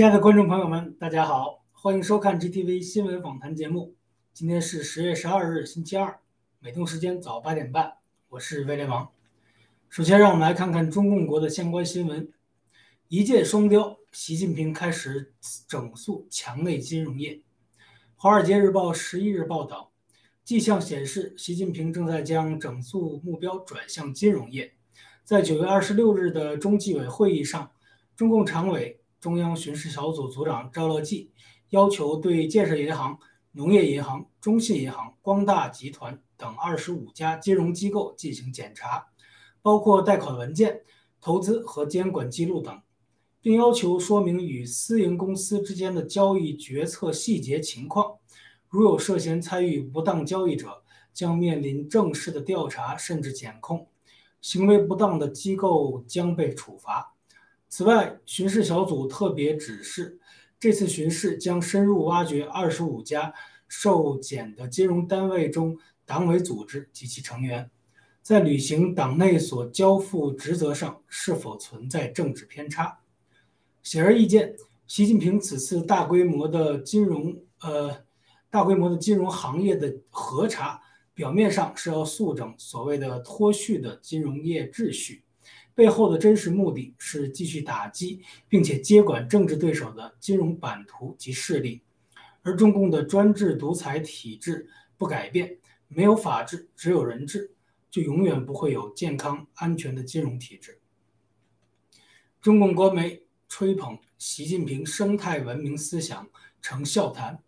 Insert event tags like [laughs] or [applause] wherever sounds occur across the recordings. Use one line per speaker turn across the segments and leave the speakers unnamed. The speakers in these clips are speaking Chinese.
亲爱的观众朋友们，大家好，欢迎收看 GTV 新闻访谈节目。今天是十月十二日，星期二，美东时间早八点半，我是威廉王。首先，让我们来看看中共国的相关新闻。一箭双雕，习近平开始整肃墙内金融业。《华尔街日报》十一日报道，迹象显示，习近平正在将整肃目标转向金融业。在九月二十六日的中纪委会议上，中共常委。中央巡视小组组长赵乐际要求对建设银行、农业银行、中信银行、光大集团等二十五家金融机构进行检查，包括贷款文件、投资和监管记录等，并要求说明与私营公司之间的交易决策细节情况。如有涉嫌参与不当交易者，将面临正式的调查甚至检控；行为不当的机构将被处罚。此外，巡视小组特别指示，这次巡视将深入挖掘二十五家受检的金融单位中党委组织及其成员，在履行党内所交付职责上是否存在政治偏差。显而易见，习近平此次大规模的金融呃大规模的金融行业的核查，表面上是要肃整所谓的脱序的金融业秩序。背后的真实目的是继续打击并且接管政治对手的金融版图及势力，而中共的专制独裁体制不改变，没有法治，只有人治，就永远不会有健康安全的金融体制。中共官媒吹捧习近平生态文明思想成笑谈。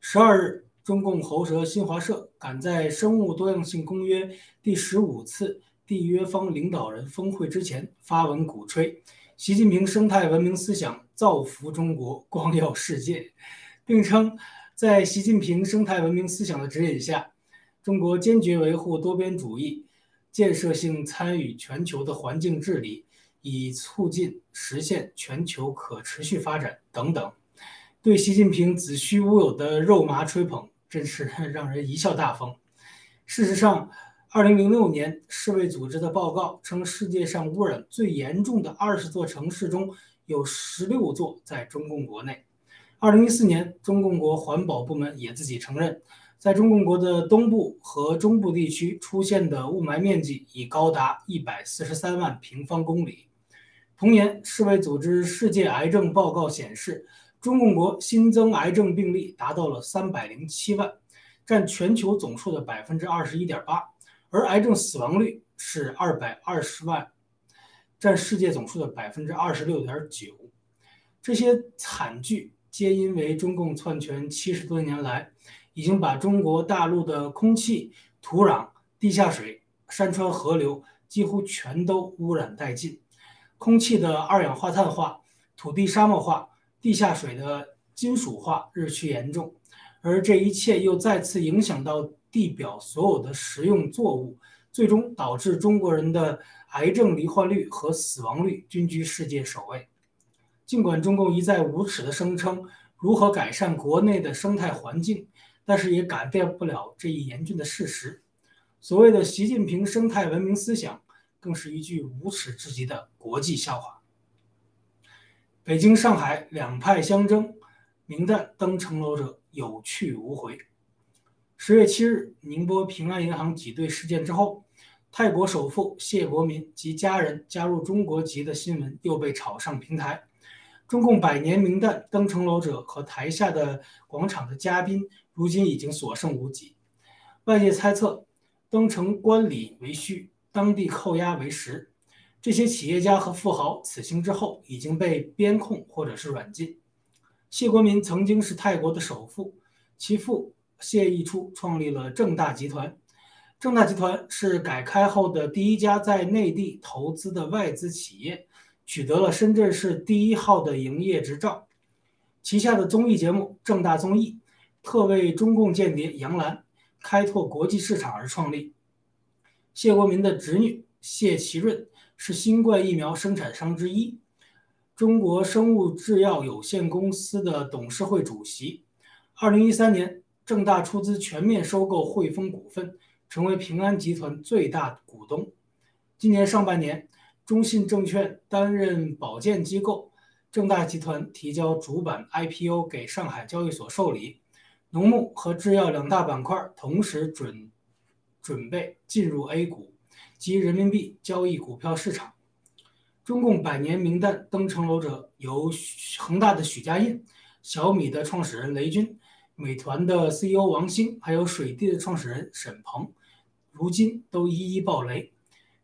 十二日，中共喉舌新华社赶在《生物多样性公约》第十五次。缔约方领导人峰会之前发文鼓吹习近平生态文明思想造福中国、光耀世界，并称在习近平生态文明思想的指引下，中国坚决维护多边主义，建设性参与全球的环境治理，以促进实现全球可持续发展等等。对习近平子虚乌有的肉麻吹捧，真是让人贻笑大方。事实上，二零零六年，世卫组织的报告称，世界上污染最严重的二十座城市中有十六座在中共国内。二零一四年，中共国环保部门也自己承认，在中共国的东部和中部地区出现的雾霾面积已高达一百四十三万平方公里。同年，世卫组织世界癌症报告显示，中共国新增癌症病例达到了三百零七万，占全球总数的百分之二十一点八。而癌症死亡率是二百二十万，占世界总数的百分之二十六点九。这些惨剧皆因为中共篡权七十多年来，已经把中国大陆的空气、土壤、地下水、山川河流几乎全都污染殆尽。空气的二氧化碳化、土地沙漠化、地下水的金属化日趋严重，而这一切又再次影响到。地表所有的食用作物，最终导致中国人的癌症罹患率和死亡率均居世界首位。尽管中共一再无耻地声称如何改善国内的生态环境，但是也改变不了这一严峻的事实。所谓的习近平生态文明思想，更是一句无耻至极的国际笑话。北京、上海两派相争，名旦登城楼者有去无回。十月七日，宁波平安银行挤兑事件之后，泰国首富谢国民及家人加入中国籍的新闻又被炒上平台。中共百年名旦登城楼者和台下的广场的嘉宾，如今已经所剩无几。外界猜测，登城观礼为虚，当地扣押为实。这些企业家和富豪此行之后已经被边控或者是软禁。谢国民曾经是泰国的首富，其父。谢逸初创立了正大集团，正大集团是改开后的第一家在内地投资的外资企业，取得了深圳市第一号的营业执照。旗下的综艺节目正大综艺，特为中共间谍杨澜开拓国际市场而创立。谢国民的侄女谢其润是新冠疫苗生产商之一，中国生物制药有限公司的董事会主席。二零一三年。正大出资全面收购汇丰股份，成为平安集团最大股东。今年上半年，中信证券担任保荐机构，正大集团提交主板 IPO 给上海交易所受理，农牧和制药两大板块同时准准备进入 A 股及人民币交易股票市场。中共百年名单登城楼者由恒大的许家印、小米的创始人雷军、美团的 CEO 王兴，还有水滴的创始人沈鹏，如今都一一爆雷。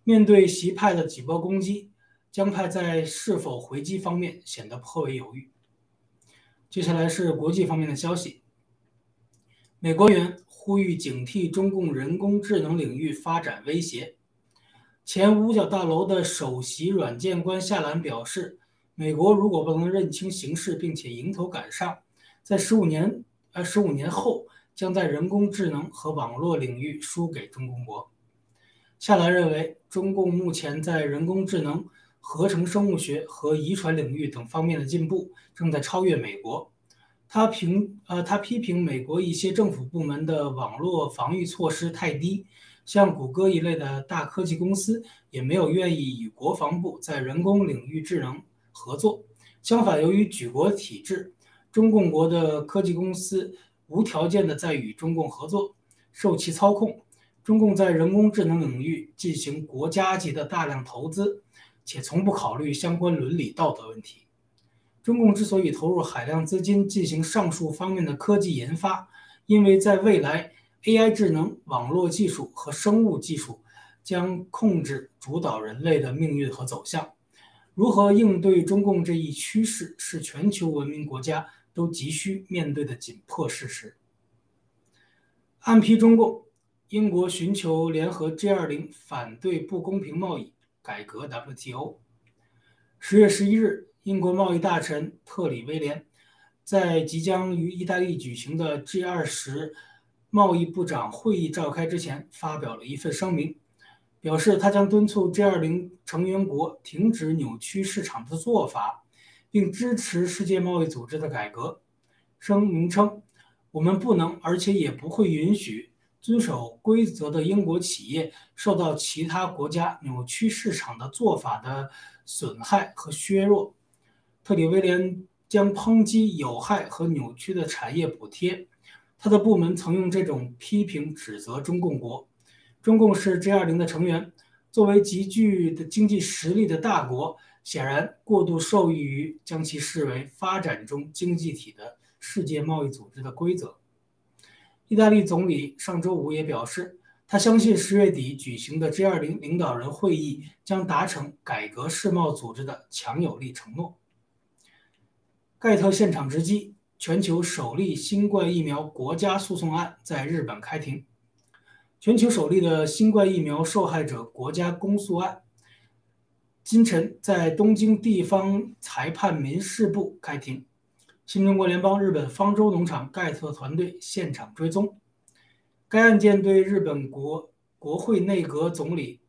面对习派的几波攻击，江派在是否回击方面显得颇为犹豫。接下来是国际方面的消息，美国员呼吁警惕中共人工智能领域发展威胁。前五角大楼的首席软件官夏兰表示，美国如果不能认清形势，并且迎头赶上，在十五年呃十五年后，将在人工智能和网络领域输给中共国。夏兰认为，中共目前在人工智能、合成生物学和遗传领域等方面的进步正在超越美国。他评呃他批评美国一些政府部门的网络防御措施太低。像谷歌一类的大科技公司也没有愿意与国防部在人工领域智能合作。相反，由于举国体制，中共国的科技公司无条件的在与中共合作，受其操控。中共在人工智能领域进行国家级的大量投资，且从不考虑相关伦理道德问题。中共之所以投入海量资金进行上述方面的科技研发，因为在未来。AI 智能、网络技术和生物技术将控制主导人类的命运和走向。如何应对中共这一趋势，是全球文明国家都急需面对的紧迫事实。暗批中共，英国寻求联合 G20 反对不公平贸易改革 WTO。十月十一日，英国贸易大臣特里威廉在即将于意大利举行的 G20。贸易部长会议召开之前，发表了一份声明，表示他将敦促 G20 成员国停止扭曲市场的做法，并支持世界贸易组织的改革。声明称：“我们不能，而且也不会允许遵守规则的英国企业受到其他国家扭曲市场的做法的损害和削弱。”特里威廉将抨击有害和扭曲的产业补贴。他的部门曾用这种批评指责中共国。中共是 G20 的成员，作为极具的经济实力的大国，显然过度受益于将其视为发展中经济体的世界贸易组织的规则。意大利总理上周五也表示，他相信十月底举行的 G20 领导人会议将达成改革世贸组织的强有力承诺。盖特现场直击。全球首例新冠疫苗国家诉讼案在日本开庭。全球首例的新冠疫苗受害者国家公诉案，今晨在东京地方裁判民事部开庭。新中国联邦日本方舟农场盖特团队现场追踪。该案件对日本国国会内阁总理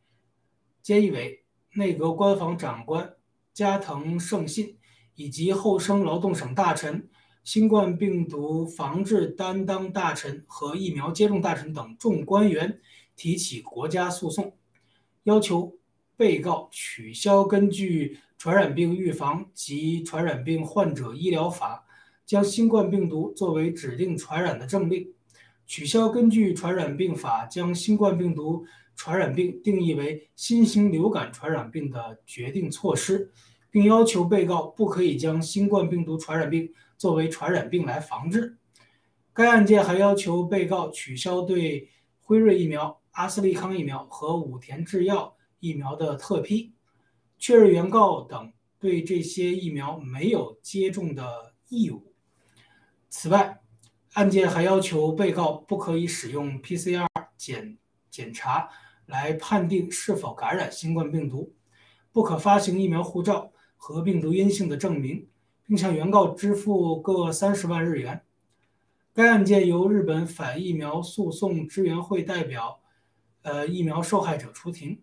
菅义伟、内阁官房长官加藤胜信以及厚生劳动省大臣。新冠病毒防治担当大臣和疫苗接种大臣等众官员提起国家诉讼，要求被告取消根据《传染病预防及传染病患者医疗法》将新冠病毒作为指定传染的政令，取消根据《传染病法》将新冠病毒传染病定义为新型流感传染病的决定措施，并要求被告不可以将新冠病毒传染病。作为传染病来防治，该案件还要求被告取消对辉瑞疫苗、阿斯利康疫苗和武田制药疫苗的特批，确认原告等对这些疫苗没有接种的义务。此外，案件还要求被告不可以使用 PCR 检检查来判定是否感染新冠病毒，不可发行疫苗护照和病毒阴性的证明。并向原告支付各三十万日元。该案件由日本反疫苗诉讼支援会代表，呃，疫苗受害者出庭。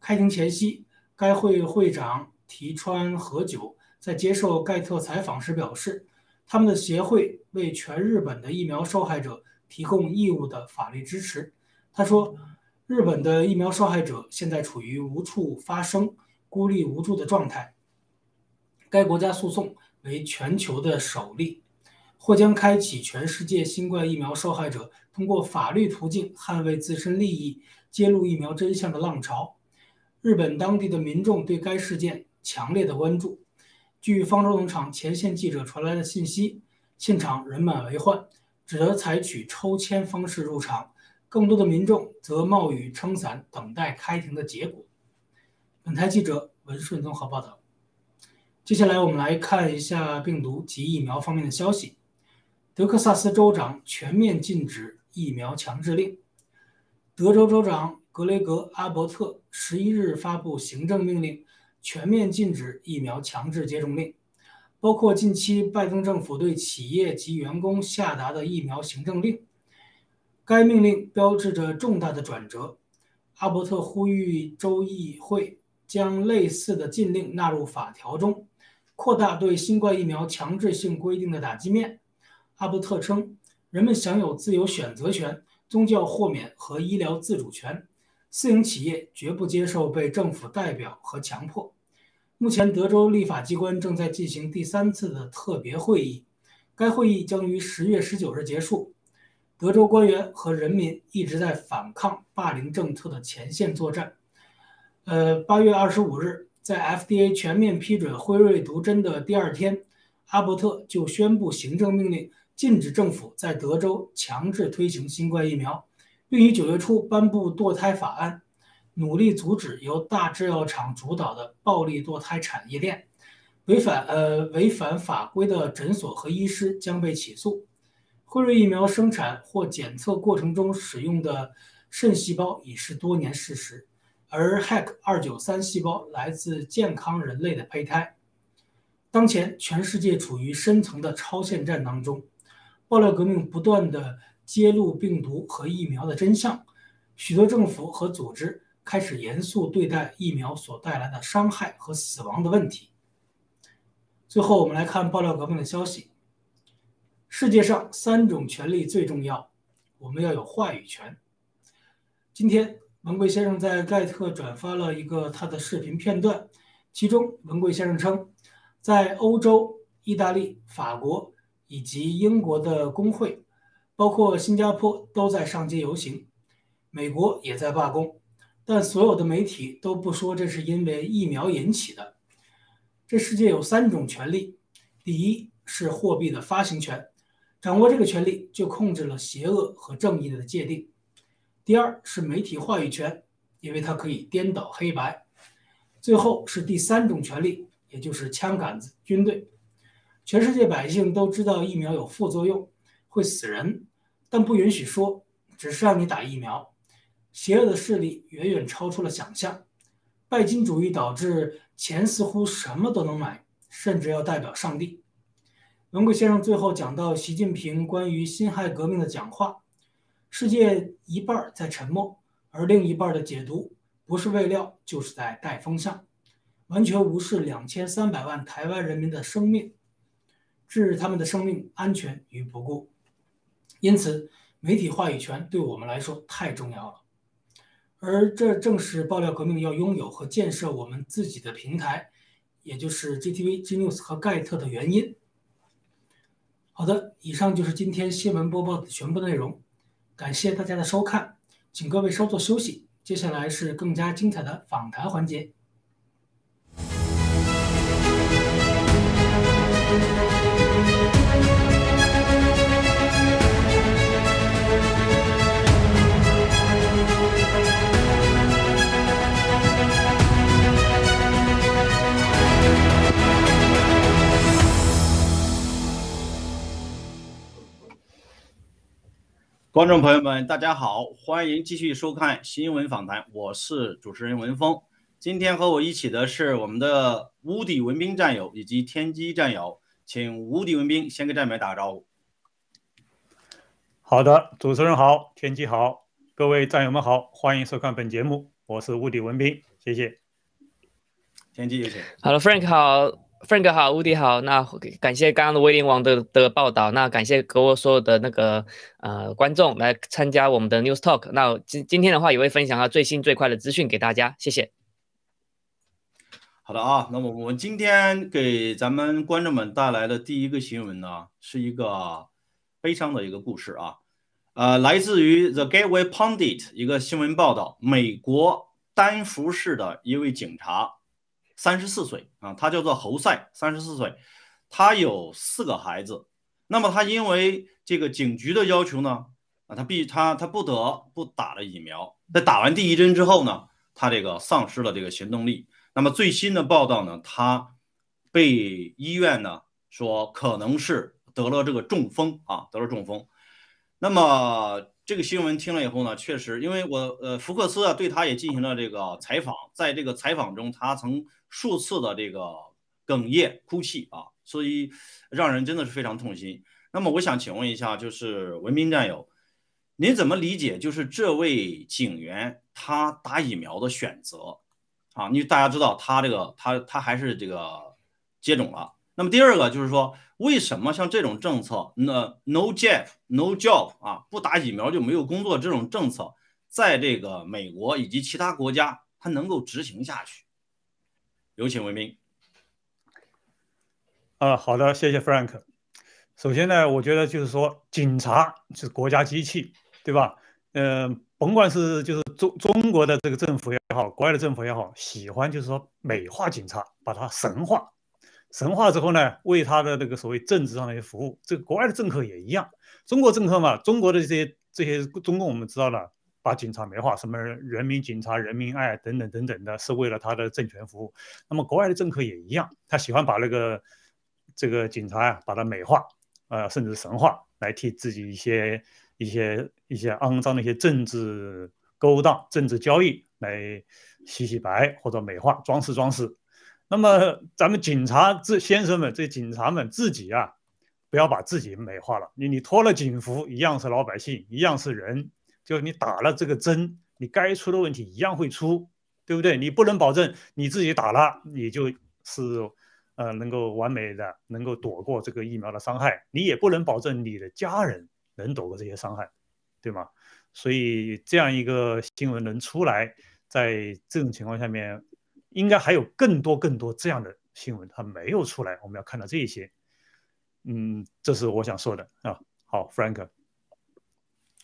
开庭前夕，该会会长提川和久在接受盖特采访时表示，他们的协会为全日本的疫苗受害者提供义务的法律支持。他说，日本的疫苗受害者现在处于无处发声、孤立无助的状态。该国家诉讼为全球的首例，或将开启全世界新冠疫苗受害者通过法律途径捍卫自身利益、揭露疫苗真相的浪潮。日本当地的民众对该事件强烈的关注。据方舟农场前线记者传来的信息，现场人满为患，只得采取抽签方式入场。更多的民众则冒雨撑伞，等待开庭的结果。本台记者文顺综合报道。接下来，我们来看一下病毒及疫苗方面的消息。德克萨斯州长全面禁止疫苗强制令。德州州长格雷格·阿伯特十一日发布行政命令，全面禁止疫苗强制接种令，包括近期拜登政府对企业及员工下达的疫苗行政令。该命令标志着重大的转折。阿伯特呼吁州议会将类似的禁令纳入法条中，扩大对新冠疫苗强制性规定的打击面。阿伯特称，人们享有自由选择权、宗教豁免和医疗自主权。私营企业绝不接受被政府代表和强迫。目前，德州立法机关正在进行第三次的特别会议，该会议将于十月十九日结束。德州官员和人民一直在反抗霸凌政策的前线作战。呃，八月二十五日，在 FDA 全面批准辉瑞毒针的第二天，阿伯特就宣布行政命令，禁止政府在德州强制推行新冠疫苗，并于九月初颁布堕胎法案，努力阻止由大制药厂主导的暴力堕胎产业链。违反呃违反法规的诊所和医师将被起诉。辉瑞疫苗生产或检测过程中使用的肾细胞已是多年事实，而 HEC 二九三细胞来自健康人类的胚胎。当前，全世界处于深层的超限战当中，爆料革命不断地揭露病毒和疫苗的真相，许多政府和组织开始严肃对待疫苗所带来的伤害和死亡的问题。最后，我们来看爆料革命的消息。世界上三种权利最重要，我们要有话语权。今天，文贵先生在盖特转发了一个他的视频片段，其中文贵先生称，在欧洲、意大利、法国以及英国的工会，包括新加坡都在上街游行，美国也在罢工，但所有的媒体都不说这是因为疫苗引起的。这世界有三种权利，第一是货币的发行权。掌握这个权利，就控制了邪恶和正义的界定。第二是媒体话语权，因为它可以颠倒黑白。最后是第三种权利，也就是枪杆子、军队。全世界百姓都知道疫苗有副作用，会死人，但不允许说，只是让你打疫苗。邪恶的势力远远超出了想象。拜金主义导致钱似乎什么都能买，甚至要代表上帝。文贵先生最后讲到习近平关于辛亥革命的讲话，世界一半在沉默，而另一半的解读不是未料，就是在带风向，完全无视两千三百万台湾人民的生命，置他们的生命安全于不顾。因此，媒体话语权对我们来说太重要了，而这正是爆料革命要拥有和建设我们自己的平台，也就是 GTV、G News 和盖特的原因。好的，以上就是今天新闻播报的全部内容，感谢大家的收看，请各位稍作休息，接下来是更加精彩的访谈环节。
观众朋友们，大家好，欢迎继续收看新闻访谈，我是主持人文峰。今天和我一起的是我们的无敌文兵战友以及天机战友，请无敌文兵先跟战友们打个招呼。
好的，主持人好，天机好，各位战友们好，欢迎收看本节目，我是无敌文兵，谢谢。
天机有请。
好了，Frank 好。Frank 好，乌迪好，那感谢刚刚的威廉王的的报道，那感谢各位所有的那个呃观众来参加我们的 News Talk，那今今天的话也会分享到最新最快的资讯给大家，谢谢。
好的啊，那么我们今天给咱们观众们带来的第一个新闻呢，是一个悲伤的一个故事啊，呃，来自于 The Gateway Pundit 一个新闻报道，美国丹佛市的一位警察，三十四岁啊，他叫做侯赛，三十四岁，他有四个孩子，那么他因为这个警局的要求呢，啊，他必他他不得不打了疫苗，在打完第一针之后呢，他这个丧失了这个行动力。那么最新的报道呢，他被医院呢说可能是得了这个中风啊，得了中风。那么这个新闻听了以后呢，确实，因为我呃福克斯啊对他也进行了这个采访，在这个采访中，他曾数次的这个哽咽哭泣啊，所以让人真的是非常痛心。那么我想请问一下，就是文明战友，您怎么理解就是这位警员他打疫苗的选择？啊，因为大家知道他这个，他他还是这个接种了。那么第二个就是说，为什么像这种政策，那 no job no job 啊，不打疫苗就没有工作这种政策，在这个美国以及其他国家，它能够执行下去？有请文明。
啊，好的，谢谢 Frank。首先呢，我觉得就是说，警察是国家机器，对吧？嗯。甭管是就是中中国的这个政府也好，国外的政府也好，喜欢就是说美化警察，把它神化，神化之后呢，为他的这个所谓政治上的一些服务。这个国外的政客也一样，中国政客嘛，中国的这些这些中共我们知道了，把警察美化，什么人民警察、人民爱等等等等的，是为了他的政权服务。那么国外的政客也一样，他喜欢把那个这个警察呀，把它美化，呃，甚至神化，来替自己一些。一些一些肮脏的一些政治勾当、政治交易来洗洗白或者美化、装饰装饰。那么咱们警察这先生们、这警察们自己啊，不要把自己美化了。你你脱了警服，一样是老百姓，一样是人。就你打了这个针，你该出的问题一样会出，对不对？你不能保证你自己打了，你就是呃能够完美的能够躲过这个疫苗的伤害，你也不能保证你的家人。能躲过这些伤害，对吗？所以这样一个新闻能出来，在这种情况下面，应该还有更多更多这样的新闻，它没有出来。我们要看到这些，嗯，这是我想说的啊。好，Frank，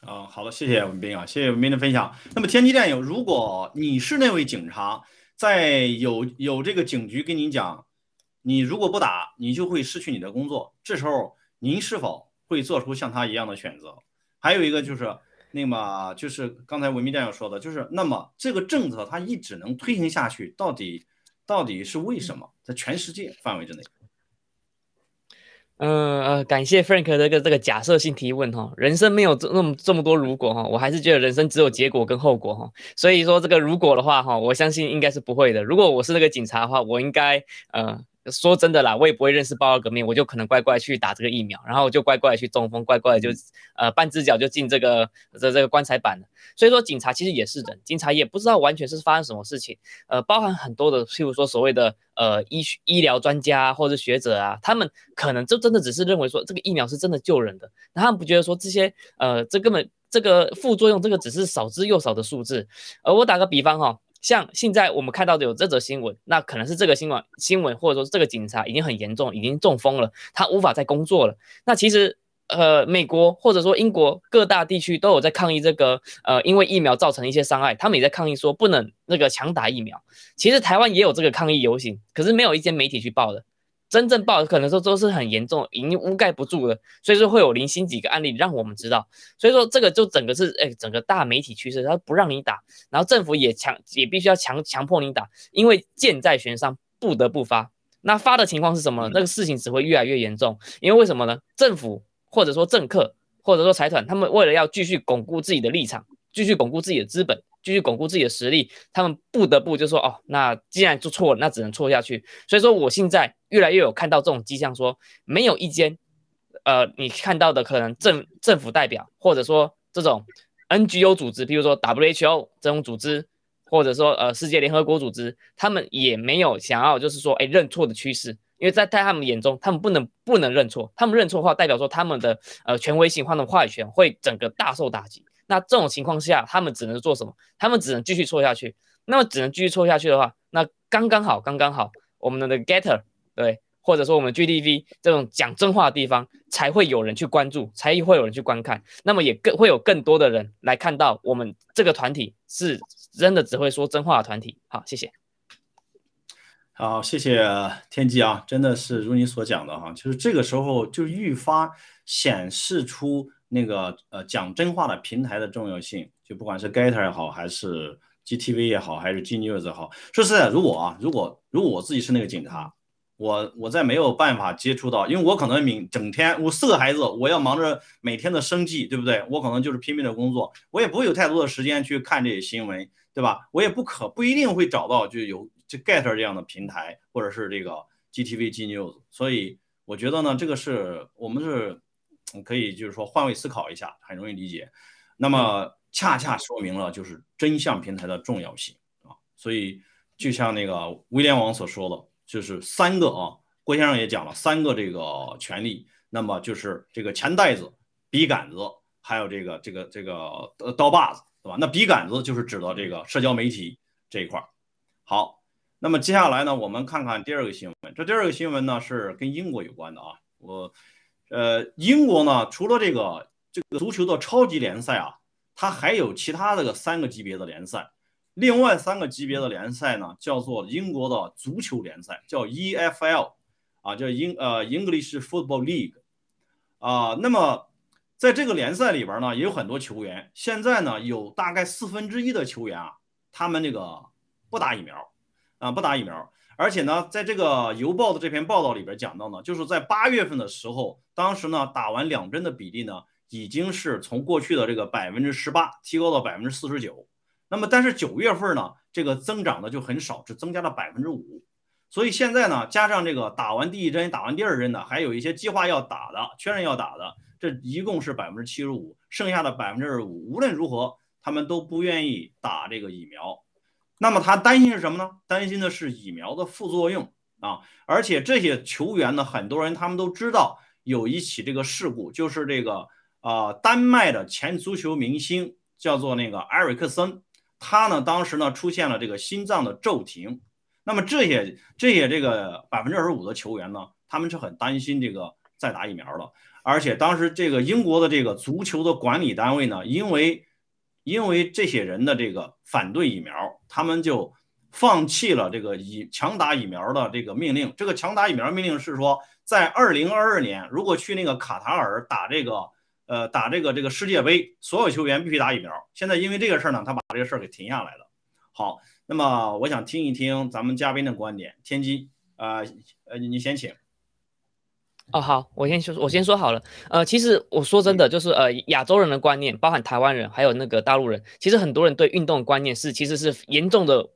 啊，好的，谢谢文斌啊，谢谢文斌的分享。那么天机战友，如果你是那位警察，在有有这个警局跟您讲，你如果不打，你就会失去你的工作，这时候您是否？会做出像他一样的选择，还有一个就是，那么就是刚才文明战友说的，就是那么这个政策它一直能推行下去，到底到底是为什么？在全世界范围之内。
嗯呃，感谢 Frank 这个这个假设性提问哈，人生没有这那么这么多如果哈，我还是觉得人生只有结果跟后果哈，所以说这个如果的话哈，我相信应该是不会的。如果我是那个警察的话，我应该呃。说真的啦，我也不会认识报告革命，我就可能乖乖去打这个疫苗，然后我就乖乖去中风，乖乖就呃半只脚就进这个这这个棺材板了。所以说警察其实也是人，警察也不知道完全是发生什么事情，呃，包含很多的，譬如说所谓的呃医医疗专家或者学者啊，他们可能就真的只是认为说这个疫苗是真的救人的，他们不觉得说这些呃这根本这个副作用这个只是少之又少的数字。而我打个比方哈。像现在我们看到的有这则新闻，那可能是这个新闻新闻，或者说这个警察已经很严重，已经中风了，他无法再工作了。那其实，呃，美国或者说英国各大地区都有在抗议这个，呃，因为疫苗造成一些伤害，他们也在抗议说不能那个强打疫苗。其实台湾也有这个抗议游行，可是没有一间媒体去报的。真正报可能说都是很严重，已经覆盖不住了，所以说会有零星几个案例让我们知道。所以说这个就整个是哎，整个大媒体趋势，他不让你打，然后政府也强也必须要强强迫你打，因为箭在弦上，不得不发。那发的情况是什么？那个事情只会越来越严重，因为为什么呢？政府或者说政客或者说财团，他们为了要继续巩固自己的立场，继续巩固自己的资本。继续巩固自己的实力，他们不得不就说哦，那既然做错了，那只能错下去。所以说，我现在越来越有看到这种迹象，说没有一间，呃，你看到的可能政政府代表，或者说这种 NGO 组织，比如说 WHO 这种组织，或者说呃世界联合国组织，他们也没有想要就是说哎认错的趋势，因为在在他们眼中，他们不能不能认错，他们认错的话，代表说他们的呃权威性或者话语权会整个大受打击。那这种情况下，他们只能做什么？他们只能继续错下去。那么只能继续错下去的话，那刚刚好，刚刚好，我们的 Getter 对，或者说我们 GTV 这种讲真话的地方，才会有人去关注，才会有人去观看，那么也更会有更多的人来看到我们这个团体是真的只会说真话的团体。好，谢谢。
好，谢谢天机啊，真的是如你所讲的哈，就是这个时候就愈发显示出那个呃讲真话的平台的重要性，就不管是 Getter 也好，还是 GTV 也好，还是 G News 也好，说实在，如果啊，如果如果我自己是那个警察，我我在没有办法接触到，因为我可能明整天我四个孩子，我要忙着每天的生计，对不对？我可能就是拼命的工作，我也不会有太多的时间去看这些新闻，对吧？我也不可不一定会找到就有。就 Get 这样的平台，或者是这个 GTV G News，所以我觉得呢，这个是我们是可以就是说换位思考一下，很容易理解。那么恰恰说明了就是真相平台的重要性啊。所以就像那个威廉王所说的，就是三个啊，郭先生也讲了三个这个权利，那么就是这个钱袋子、笔杆子，还有这个这个这个呃刀把子，对吧？那笔杆子就是指的这个社交媒体这一块儿。好。那么接下来呢，我们看看第二个新闻。这第二个新闻呢是跟英国有关的啊。我，呃，英国呢除了这个这个足球的超级联赛啊，它还有其他的三个级别的联赛。另外三个级别的联赛呢，叫做英国的足球联赛，叫 EFL，啊，叫英呃 English Football League，啊，那么在这个联赛里边呢，也有很多球员。现在呢，有大概四分之一的球员啊，他们那个不打疫苗。啊，不打疫苗，而且呢，在这个邮报的这篇报道里边讲到呢，就是在八月份的时候，当时呢打完两针的比例呢，已经是从过去的这个百分之十八提高到百分之四十九。那么，但是九月份呢，这个增长的就很少，只增加了百分之五。所以现在呢，加上这个打完第一针、打完第二针的，还有一些计划要打的、确认要打的，这一共是百分之七十五，剩下的百分之二十五，无论如何，他们都不愿意打这个疫苗。那么他担心是什么呢？担心的是疫苗的副作用啊！而且这些球员呢，很多人他们都知道有一起这个事故，就是这个啊，丹麦的前足球明星叫做那个埃里克森，他呢当时呢出现了这个心脏的骤停。那么这些这些这个百分之二十五的球员呢，他们是很担心这个再打疫苗的。而且当时这个英国的这个足球的管理单位呢，因为因为这些人的这个反对疫苗，他们就放弃了这个以强打疫苗的这个命令。这个强打疫苗命令是说，在二零二二年，如果去那个卡塔尔打这个呃打这个这个世界杯，所有球员必须打疫苗。现在因为这个事儿呢，他把这个事儿给停下来了。好，那么我想听一听咱们嘉宾的观点。天机，呃呃，你先请。
哦，好，我先说，我先说好了。呃，其实我说真的，就是呃，亚洲人的观念，包含台湾人，还有那个大陆人，其实很多人对运动观念是，其实是严重的，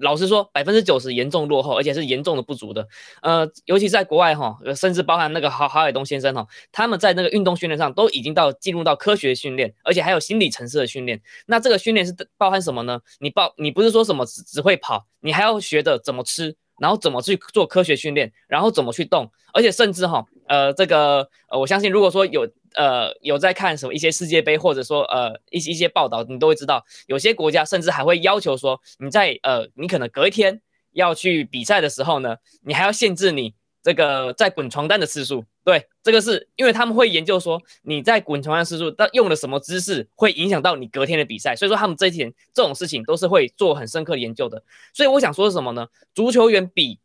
老实说，百分之九十严重落后，而且是严重的不足的。呃，尤其在国外哈，甚至包含那个郝郝海东先生哈，他们在那个运动训练上都已经到进入到科学训练，而且还有心理层次的训练。那这个训练是包含什么呢？你报，你不是说什么只只会跑，你还要学着怎么吃。然后怎么去做科学训练，然后怎么去动，而且甚至哈，呃，这个呃，我相信如果说有呃有在看什么一些世界杯，或者说呃一些一些报道，你都会知道，有些国家甚至还会要求说，你在呃你可能隔一天要去比赛的时候呢，你还要限制你。这个在滚床单的次数，对，这个是因为他们会研究说你在滚床单次数，但用了什么姿势会影响到你隔天的比赛，所以说他们这一天这种事情都是会做很深刻研究的。所以我想说是什么呢？足球员比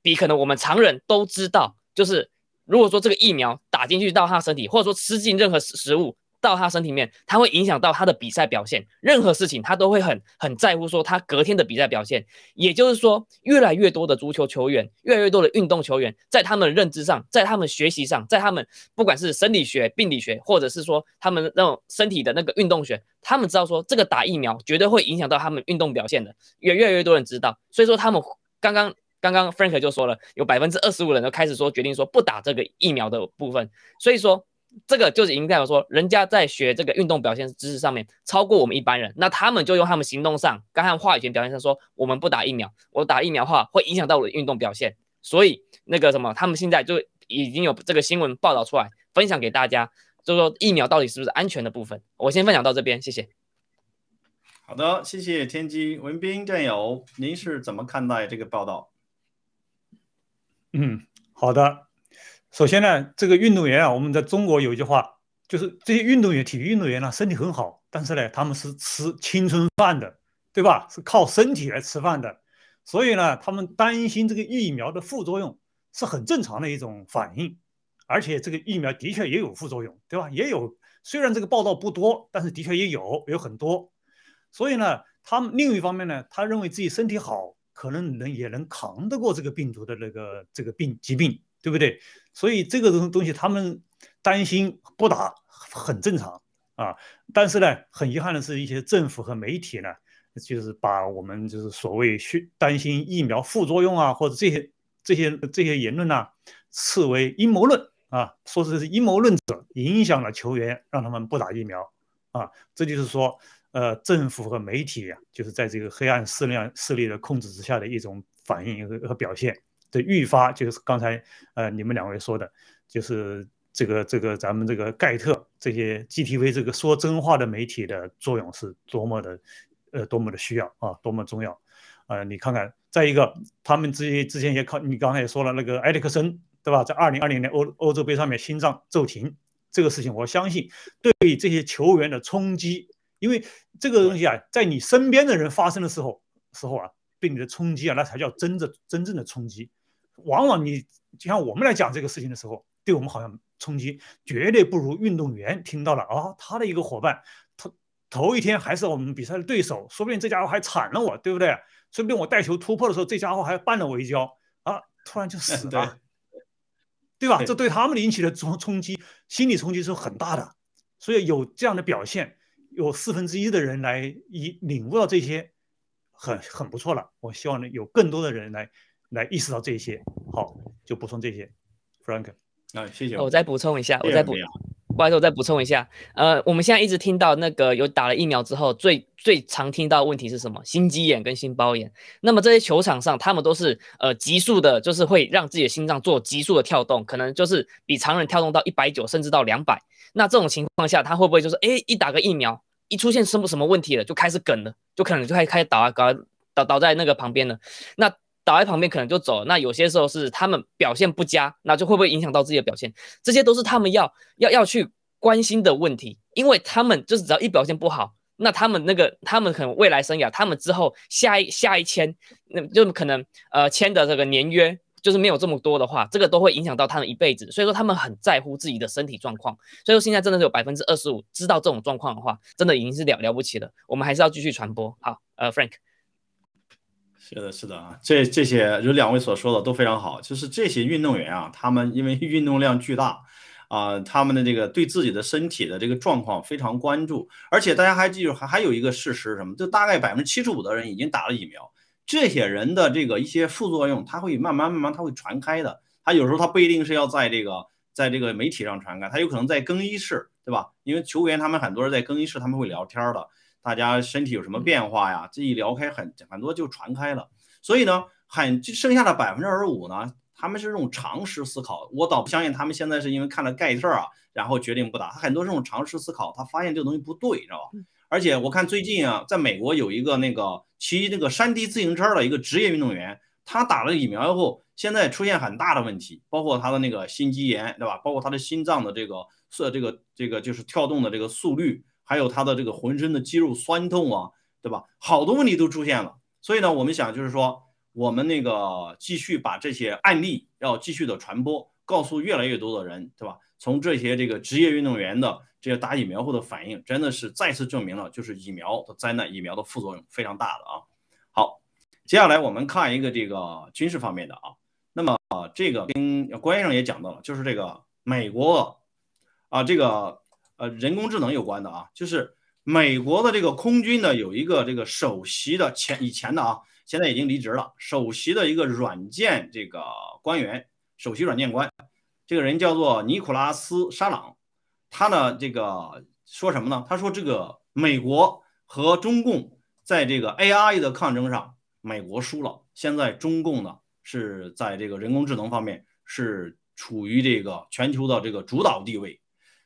比可能我们常人都知道，就是如果说这个疫苗打进去到他身体，或者说吃进任何食物。到他身体面，他会影响到他的比赛表现。任何事情他都会很很在乎，说他隔天的比赛表现。也就是说，越来越多的足球球员，越来越多的运动球员，在他们认知上，在他们学习上，在他们不管是生理学、病理学，或者是说他们那种身体的那个运动学，他们知道说这个打疫苗绝对会影响到他们运动表现的。越越来越多人知道，所以说他们刚刚刚刚 Frank 就说了，有百分之二十五人都开始说决定说不打这个疫苗的部分。所以说。这个就是已经代表说，人家在学这个运动表现知识上面超过我们一般人，那他们就用他们行动上，刚才话语权表现上说，我们不打疫苗，我打疫苗的话会影响到我的运动表现，所以那个什么，他们现在就已经有这个新闻报道出来，分享给大家，就是说疫苗到底是不是安全的部分。我先分享到这边，谢谢。
好的，谢谢天机文斌战友，您是怎么看待这个报道？
嗯，好的。首先呢，这个运动员啊，我们在中国有一句话，就是这些运动员、体育运动员呢，身体很好，但是呢，他们是吃青春饭的，对吧？是靠身体来吃饭的，所以呢，他们担心这个疫苗的副作用是很正常的一种反应，而且这个疫苗的确也有副作用，对吧？也有，虽然这个报道不多，但是的确也有，有很多。所以呢，他们另一方面呢，他认为自己身体好。可能能也能扛得过这个病毒的那个这个病疾病，对不对？所以这个东东西他们担心不打很正常啊。但是呢，很遗憾的是，一些政府和媒体呢，就是把我们就是所谓需担心疫苗副作用啊，或者这些这些这些言论呢，视为阴谋论啊，说是阴谋论者影响了球员，让他们不打疫苗啊。这就是说。呃，政府和媒体呀，就是在这个黑暗势力势力的控制之下的一种反应和和表现的愈发，就是刚才呃你们两位说的，就是这个这个咱们这个盖特这些 GTV 这个说真话的媒体的作用是多么的呃多么的需要啊，多么重要呃，你看看，再一个，他们之之前也考，你刚才也说了那个埃里克森对吧，在二零二零年欧欧洲杯上面心脏骤停这个事情，我相信对这些球员的冲击。因为这个东西啊，在你身边的人发生的时候，时候啊，对你的冲击啊，那才叫真正真正的冲击。往往你就像我们来讲这个事情的时候，对我们好像冲击绝对不如运动员听到了啊，他的一个伙伴，头头一天还是我们比赛的对手，说不定这家伙还铲了我，对不对？说不定我带球突破的时候，这家伙还绊了我一跤啊，突然就死了，[laughs] 对吧？这对他们引起的冲冲击，心理冲击是很大的，所以有这样的表现。有四分之一的人来以领悟到这些，很很不错了。我希望呢有更多的人来来意识到这些。好，就补充这些，Frank。
啊，谢谢。
我再补充一下，我再补，不好意思，我再补充一下。呃，我们现在一直听到那个有打了疫苗之后，最最常听到问题是什么？心肌炎跟心包炎。那么这些球场上，他们都是呃急速的，就是会让自己的心脏做急速的跳动，可能就是比常人跳动到一百九，甚至到两百。那这种情况下，他会不会就是哎，一打个疫苗，一出现什么什么问题了，就开始梗了，就可能就开始开始倒啊，倒倒倒在那个旁边了。那倒在旁边可能就走了。那有些时候是他们表现不佳，那就会不会影响到自己的表现？这些都是他们要要要去关心的问题，因为他们就是只要一表现不好，那他们那个他们可能未来生涯，他们之后下一下一签，那就可能呃签的这个年约。就是没有这么多的话，这个都会影响到他们一辈子，所以说他们很在乎自己的身体状况。所以说现在真的是有百分之二十五知道这种状况的话，真的已经是了了不起了。我们还是要继续传播。好，呃，Frank，
是的，是的啊，这这些有两位所说的都非常好。就是这些运动员啊，他们因为 [laughs] 运动量巨大啊，他们的这个对自己的身体的这个状况非常关注。而且大家还记住，还还有一个事实什么？就大概百分之七十五的人已经打了疫苗。这些人的这个一些副作用，他会慢慢慢慢他会传开的。他有时候他不一定是要在这个在这个媒体上传开，他有可能在更衣室，对吧？因为球员他们很多人在更衣室他们会聊天的，大家身体有什么变化呀？这一聊开很很多就传开了。所以呢，很剩下的百分之二十五呢，他们是这种常识思考。我倒不相信他们现在是因为看了盖特啊，然后决定不打。他很多这种常识思考，他发现这个东西不对，知道吧？而且我看最近啊，在美国有一个那个骑那个山地自行车的一个职业运动员，他打了疫苗以后，现在出现很大的问题，包括他的那个心肌炎，对吧？包括他的心脏的这个速，这个这个就是跳动的这个速率，还有他的这个浑身的肌肉酸痛啊，对吧？好多问题都出现了。所以呢，我们想就是说，我们那个继续把这些案例要继续的传播，告诉越来越多的人，对吧？从这些这个职业运动员的。这些打疫苗后的反应真的是再次证明了，就是疫苗的灾难，疫苗的副作用非常大的啊。好，接下来我们看一个这个军事方面的啊。那么这个跟关先生也讲到了，就是这个美国啊，这个呃人工智能有关的啊，就是美国的这个空军呢有一个这个首席的前以前的啊，现在已经离职了，首席的一个软件这个官员，首席软件官，这个人叫做尼古拉斯沙朗。他呢，这个说什么呢？他说这个美国和中共在这个 AI 的抗争上，美国输了。现在中共呢是在这个人工智能方面是处于这个全球的这个主导地位。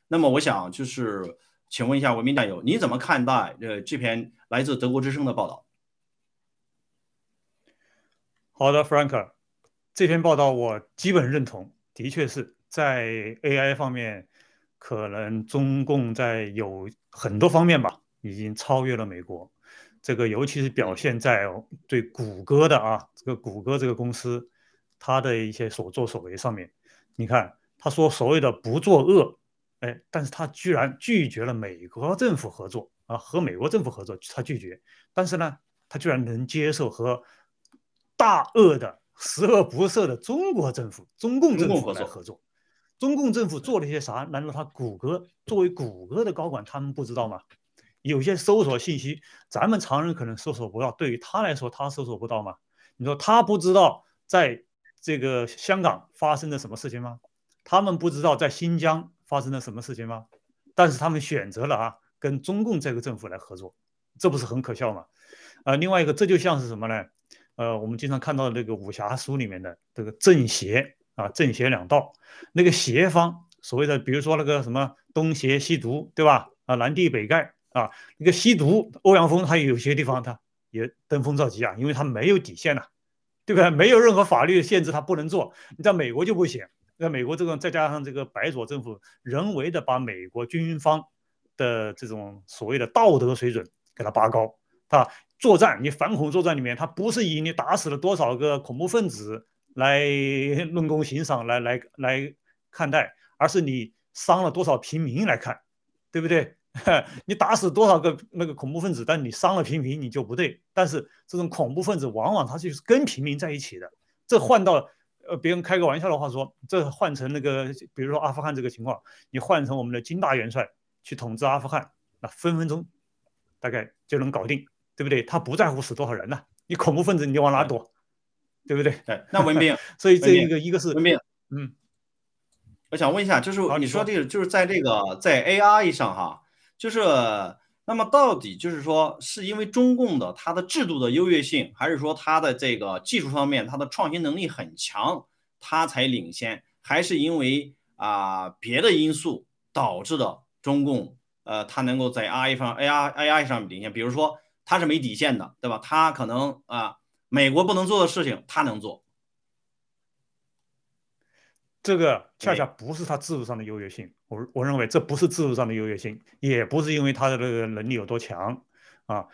那么我想就是请问一下文明战友，你怎么看待呃这篇来自德国之声的报道？
好的，Frank，这篇报道我基本认同，的确是在 AI 方面，可能中共在有很多方面吧，已经超越了美国。这个尤其是表现在对谷歌的啊，这个谷歌这个公司，它的一些所作所为上面，你看，他说所谓的不作恶，哎，但是他居然拒绝了美国政府合作啊，和美国政府合作他拒绝，但是呢，他居然能接受和大恶的十恶不赦的中国政府、中共政府来合作。中共政府做了些啥？难道他谷歌作为谷歌的高管，他们不知道吗？有些搜索信息，咱们常人可能搜索不到，对于他来说，他搜索不到吗？你说他不知道在这个香港发生了什么事情吗？他们不知道在新疆发生了什么事情吗？但是他们选择了啊，跟中共这个政府来合作，这不是很可笑吗？啊，另外一个，这就像是什么呢？呃，我们经常看到的那个武侠书里面的这个正邪啊，正邪两道，那个邪方所谓的，比如说那个什么东邪西毒，对吧？啊，南帝北丐。啊，那个吸毒，欧阳锋他有些地方他也登峰造极啊，因为他没有底线呐，对不对？没有任何法律限制他不能做。你在美国就不行，在美国这种再加上这个白左政府人为的把美国军方的这种所谓的道德水准给它拔高啊，作战你反恐作战里面，他不是以你打死了多少个恐怖分子来 [laughs] 论功行赏来来来看待，而是你伤了多少平民来看，对不对？[laughs] 你打死多少个那个恐怖分子，但你伤了平民，你就不对。但是这种恐怖分子往往他就是跟平民在一起的。这换到呃别人开个玩笑的话说，这换成那个比如说阿富汗这个情况，你换成我们的金大元帅去统治阿富汗，那分分钟大概就能搞定，对不对？他不在乎死多少人呢？你恐怖分子你就往哪躲，对不对？
对，那文斌，[laughs]
所以这一个一个是
文斌，
嗯，
我想问一下，就是你说这个就是在这个在 AI 上哈。就是，那么到底就是说，是因为中共的它的制度的优越性，还是说它的这个技术方面它的创新能力很强，它才领先，还是因为啊别的因素导致的中共呃它能够在 AI 方 AI AI 上领先？比如说它是没底线的，对吧？它可能啊美国不能做的事情，它能做。
这个恰恰不是它制度上的优越性，我我认为这不是制度上的优越性，也不是因为它的这个能力有多强啊，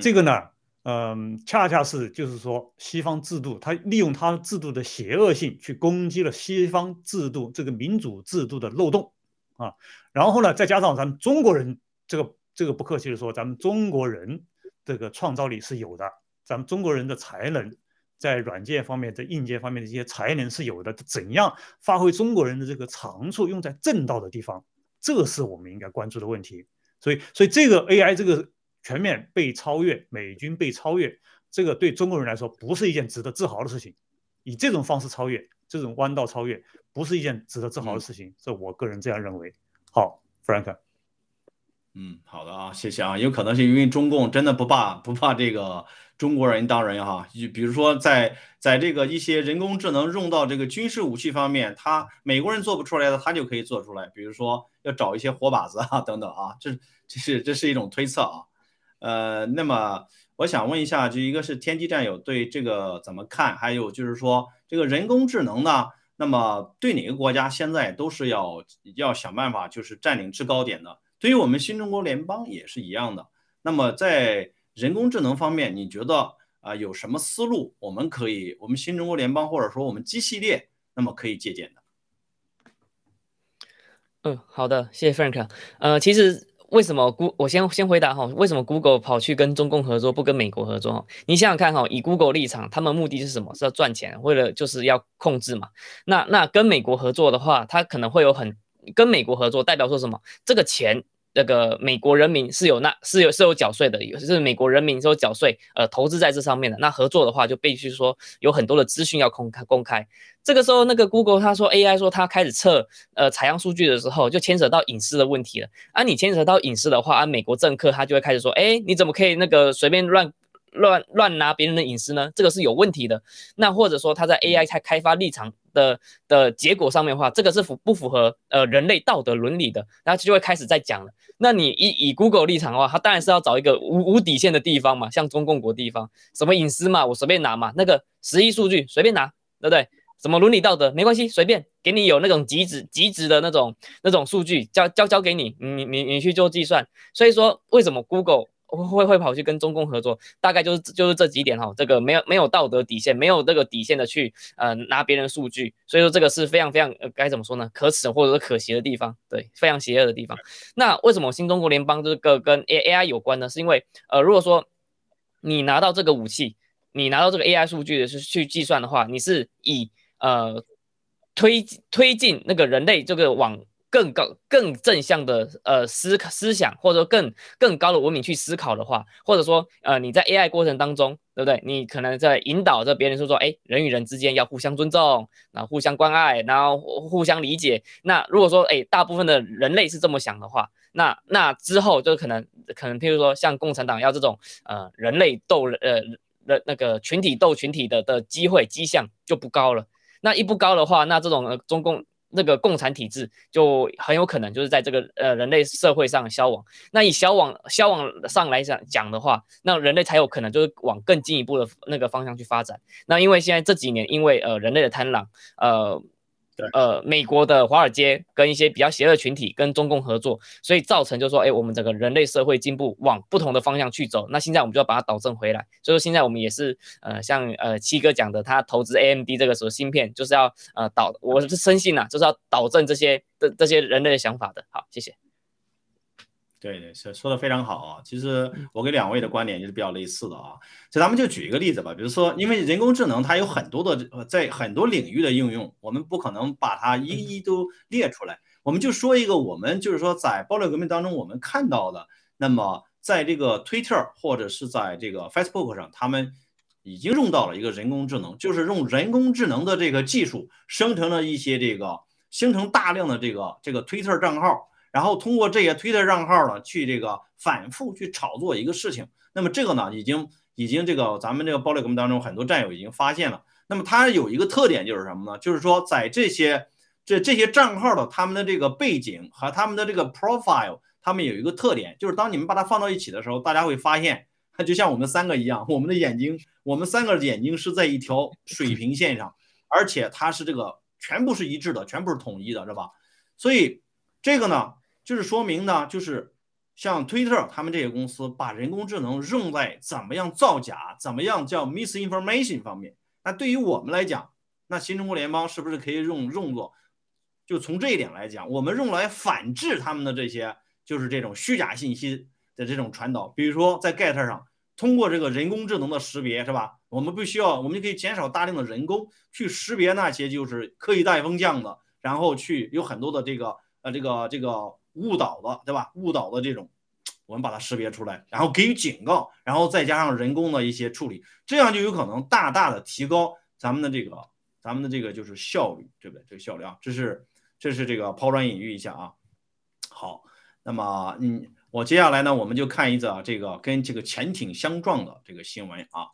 这个呢，嗯，恰恰是就是说西方制度，它利用它制度的邪恶性去攻击了西方制度这个民主制度的漏洞啊，然后呢，再加上咱们中国人这个这个不客气的说，咱们中国人这个创造力是有的，咱们中国人的才能。在软件方面，在硬件方面的一些才能是有的，怎样发挥中国人的这个长处，用在正道的地方，这是我们应该关注的问题。所以，所以这个 AI 这个全面被超越，美军被超越，这个对中国人来说不是一件值得自豪的事情。以这种方式超越，这种弯道超越，不是一件值得自豪的事情。这我个人这样认为。好，Frank。
嗯，好的啊，谢谢啊。有可能是因为中共真的不怕不怕这个。中国人当人哈，就比如说在在这个一些人工智能用到这个军事武器方面，他美国人做不出来的，他就可以做出来。比如说要找一些活靶子啊等等啊，这这是这是一种推测啊。呃，那么我想问一下，就一个是天机战友对这个怎么看？还有就是说这个人工智能呢，那么对哪个国家现在都是要要想办法就是占领制高点的。对于我们新中国联邦也是一样的。那么在人工智能方面，你觉得啊有什么思路？我们可以，我们新中国联邦或者说我们 G 系列，那么可以借鉴的。
嗯，好的，谢谢 Frank。呃，其实为什么 Google 我先先回答哈，为什么 Google 跑去跟中共合作，不跟美国合作？你想想看哈，以 Google 立场，他们目的是什么？是要赚钱，为了就是要控制嘛。那那跟美国合作的话，他可能会有很跟美国合作，代表说什么？这个钱。那个美国人民是有那是有是有缴税的，是美国人民是有缴税，呃，投资在这上面的。那合作的话，就必须说有很多的资讯要公开公开。这个时候，那个 Google 他说 AI 说他开始测呃采样数据的时候，就牵扯到隐私的问题了。啊，你牵扯到隐私的话，啊，美国政客他就会开始说，哎，你怎么可以那个随便乱乱乱拿别人的隐私呢？这个是有问题的。那或者说他在 AI 开开发立场的的结果上面的话，这个是符不符合呃人类道德伦理的？然后就会开始在讲了。那你以以 Google 立场的话，他当然是要找一个无无底线的地方嘛，像中共国地方，什么隐私嘛，我随便拿嘛，那个十亿数据随便拿，对不对？什么伦理道德没关系，随便给你有那种极值极值的那种那种数据交交交给你，你你你去做计算。所以说为什么 Google 会会跑去跟中共合作？大概就是就是这几点哈，这个没有没有道德底线，没有这个底线的去呃拿别人数据，所以说这个是非常非常呃该怎么说呢？可耻或者是可惜的地方，对，非常邪恶的地方。那为什么新中国联邦这个跟 A A I 有关呢？是因为呃如果说你拿到这个武器，你拿到这个 A I 数据的是去计算的话，你是以呃，推推进那个人类这个往更高、更正向的呃思思想，或者说更更高的文明去思考的话，或者说呃你在 AI 过程当中，对不对？你可能在引导着别人说说，哎，人与人之间要互相尊重，然后互相关爱，然后互相理解。那如果说哎，大部分的人类是这么想的话，那那之后就可能可能譬如说像共产党要这种呃人类斗呃人那个群体斗群体的的机会迹象就不高了。那一不高的话，那这种中共那个共产体制就很有可能就是在这个呃人类社会上消亡。那以消亡消亡上来讲讲的话，那人类才有可能就是往更进一步的那个方向去发展。那因为现在这几年，因为呃人类的贪婪，呃。呃，美国的华尔街跟一些比较邪恶群体跟中共合作，所以造成就说，哎，我们整个人类社会进步往不同的方向去走。那现在我们就要把它导正回来。所以说现在我们也是，呃，像呃七哥讲的，他投资 AMD 这个时候芯片，就是要呃导，我是深信呐，就是要导正这些的这些人类的想法的。好，谢谢。
对对，说说的非常好啊。其实我跟两位的观点就是比较类似的啊。就咱们就举一个例子吧，比如说，因为人工智能它有很多的呃，在很多领域的应用，我们不可能把它一一都列出来。我们就说一个，我们就是说在暴力革命当中我们看到的，那么在这个 Twitter 或者是在这个 Facebook 上，他们已经用到了一个人工智能，就是用人工智能的这个技术生成了一些这个生成大量的这个这个 Twitter 账号。然后通过这些推特账号呢，去这个反复去炒作一个事情。那么这个呢，已经已经这个咱们这个暴力革命当中很多战友已经发现了。那么它有一个特点就是什么呢？就是说在这些这这些账号的他们的这个背景和他们的这个 profile，他们有一个特点，就是当你们把它放到一起的时候，大家会发现，它 [laughs] 就像我们三个一样，我们的眼睛，我们三个眼睛是在一条水平线上，而且它是这个全部是一致的，全部是统一的，是吧？所以这个呢。就是说明呢，就是像推特他们这些公司把人工智能用在怎么样造假、怎么样叫 misinformation 方面。那对于我们来讲，那新中国联邦是不是可以用用作？就从这一点来讲，我们用来反制他们的这些就是这种虚假信息的这种传导。比如说在 Get 上，通过这个人工智能的识别，是吧？我们不需要，我们就可以减少大量的人工去识别那些就是刻意带风向的，然后去有很多的这个呃这个这个。误导的，对吧？误导的这种，我们把它识别出来，然后给予警告，然后再加上人工的一些处理，这样就有可能大大的提高咱们的这个，咱们的这个就是效率，对不对？这个效率啊，这是这是这个抛砖引玉一下啊。好，那么嗯，我接下来呢，我们就看一则这个跟这个潜艇相撞的这个新闻啊。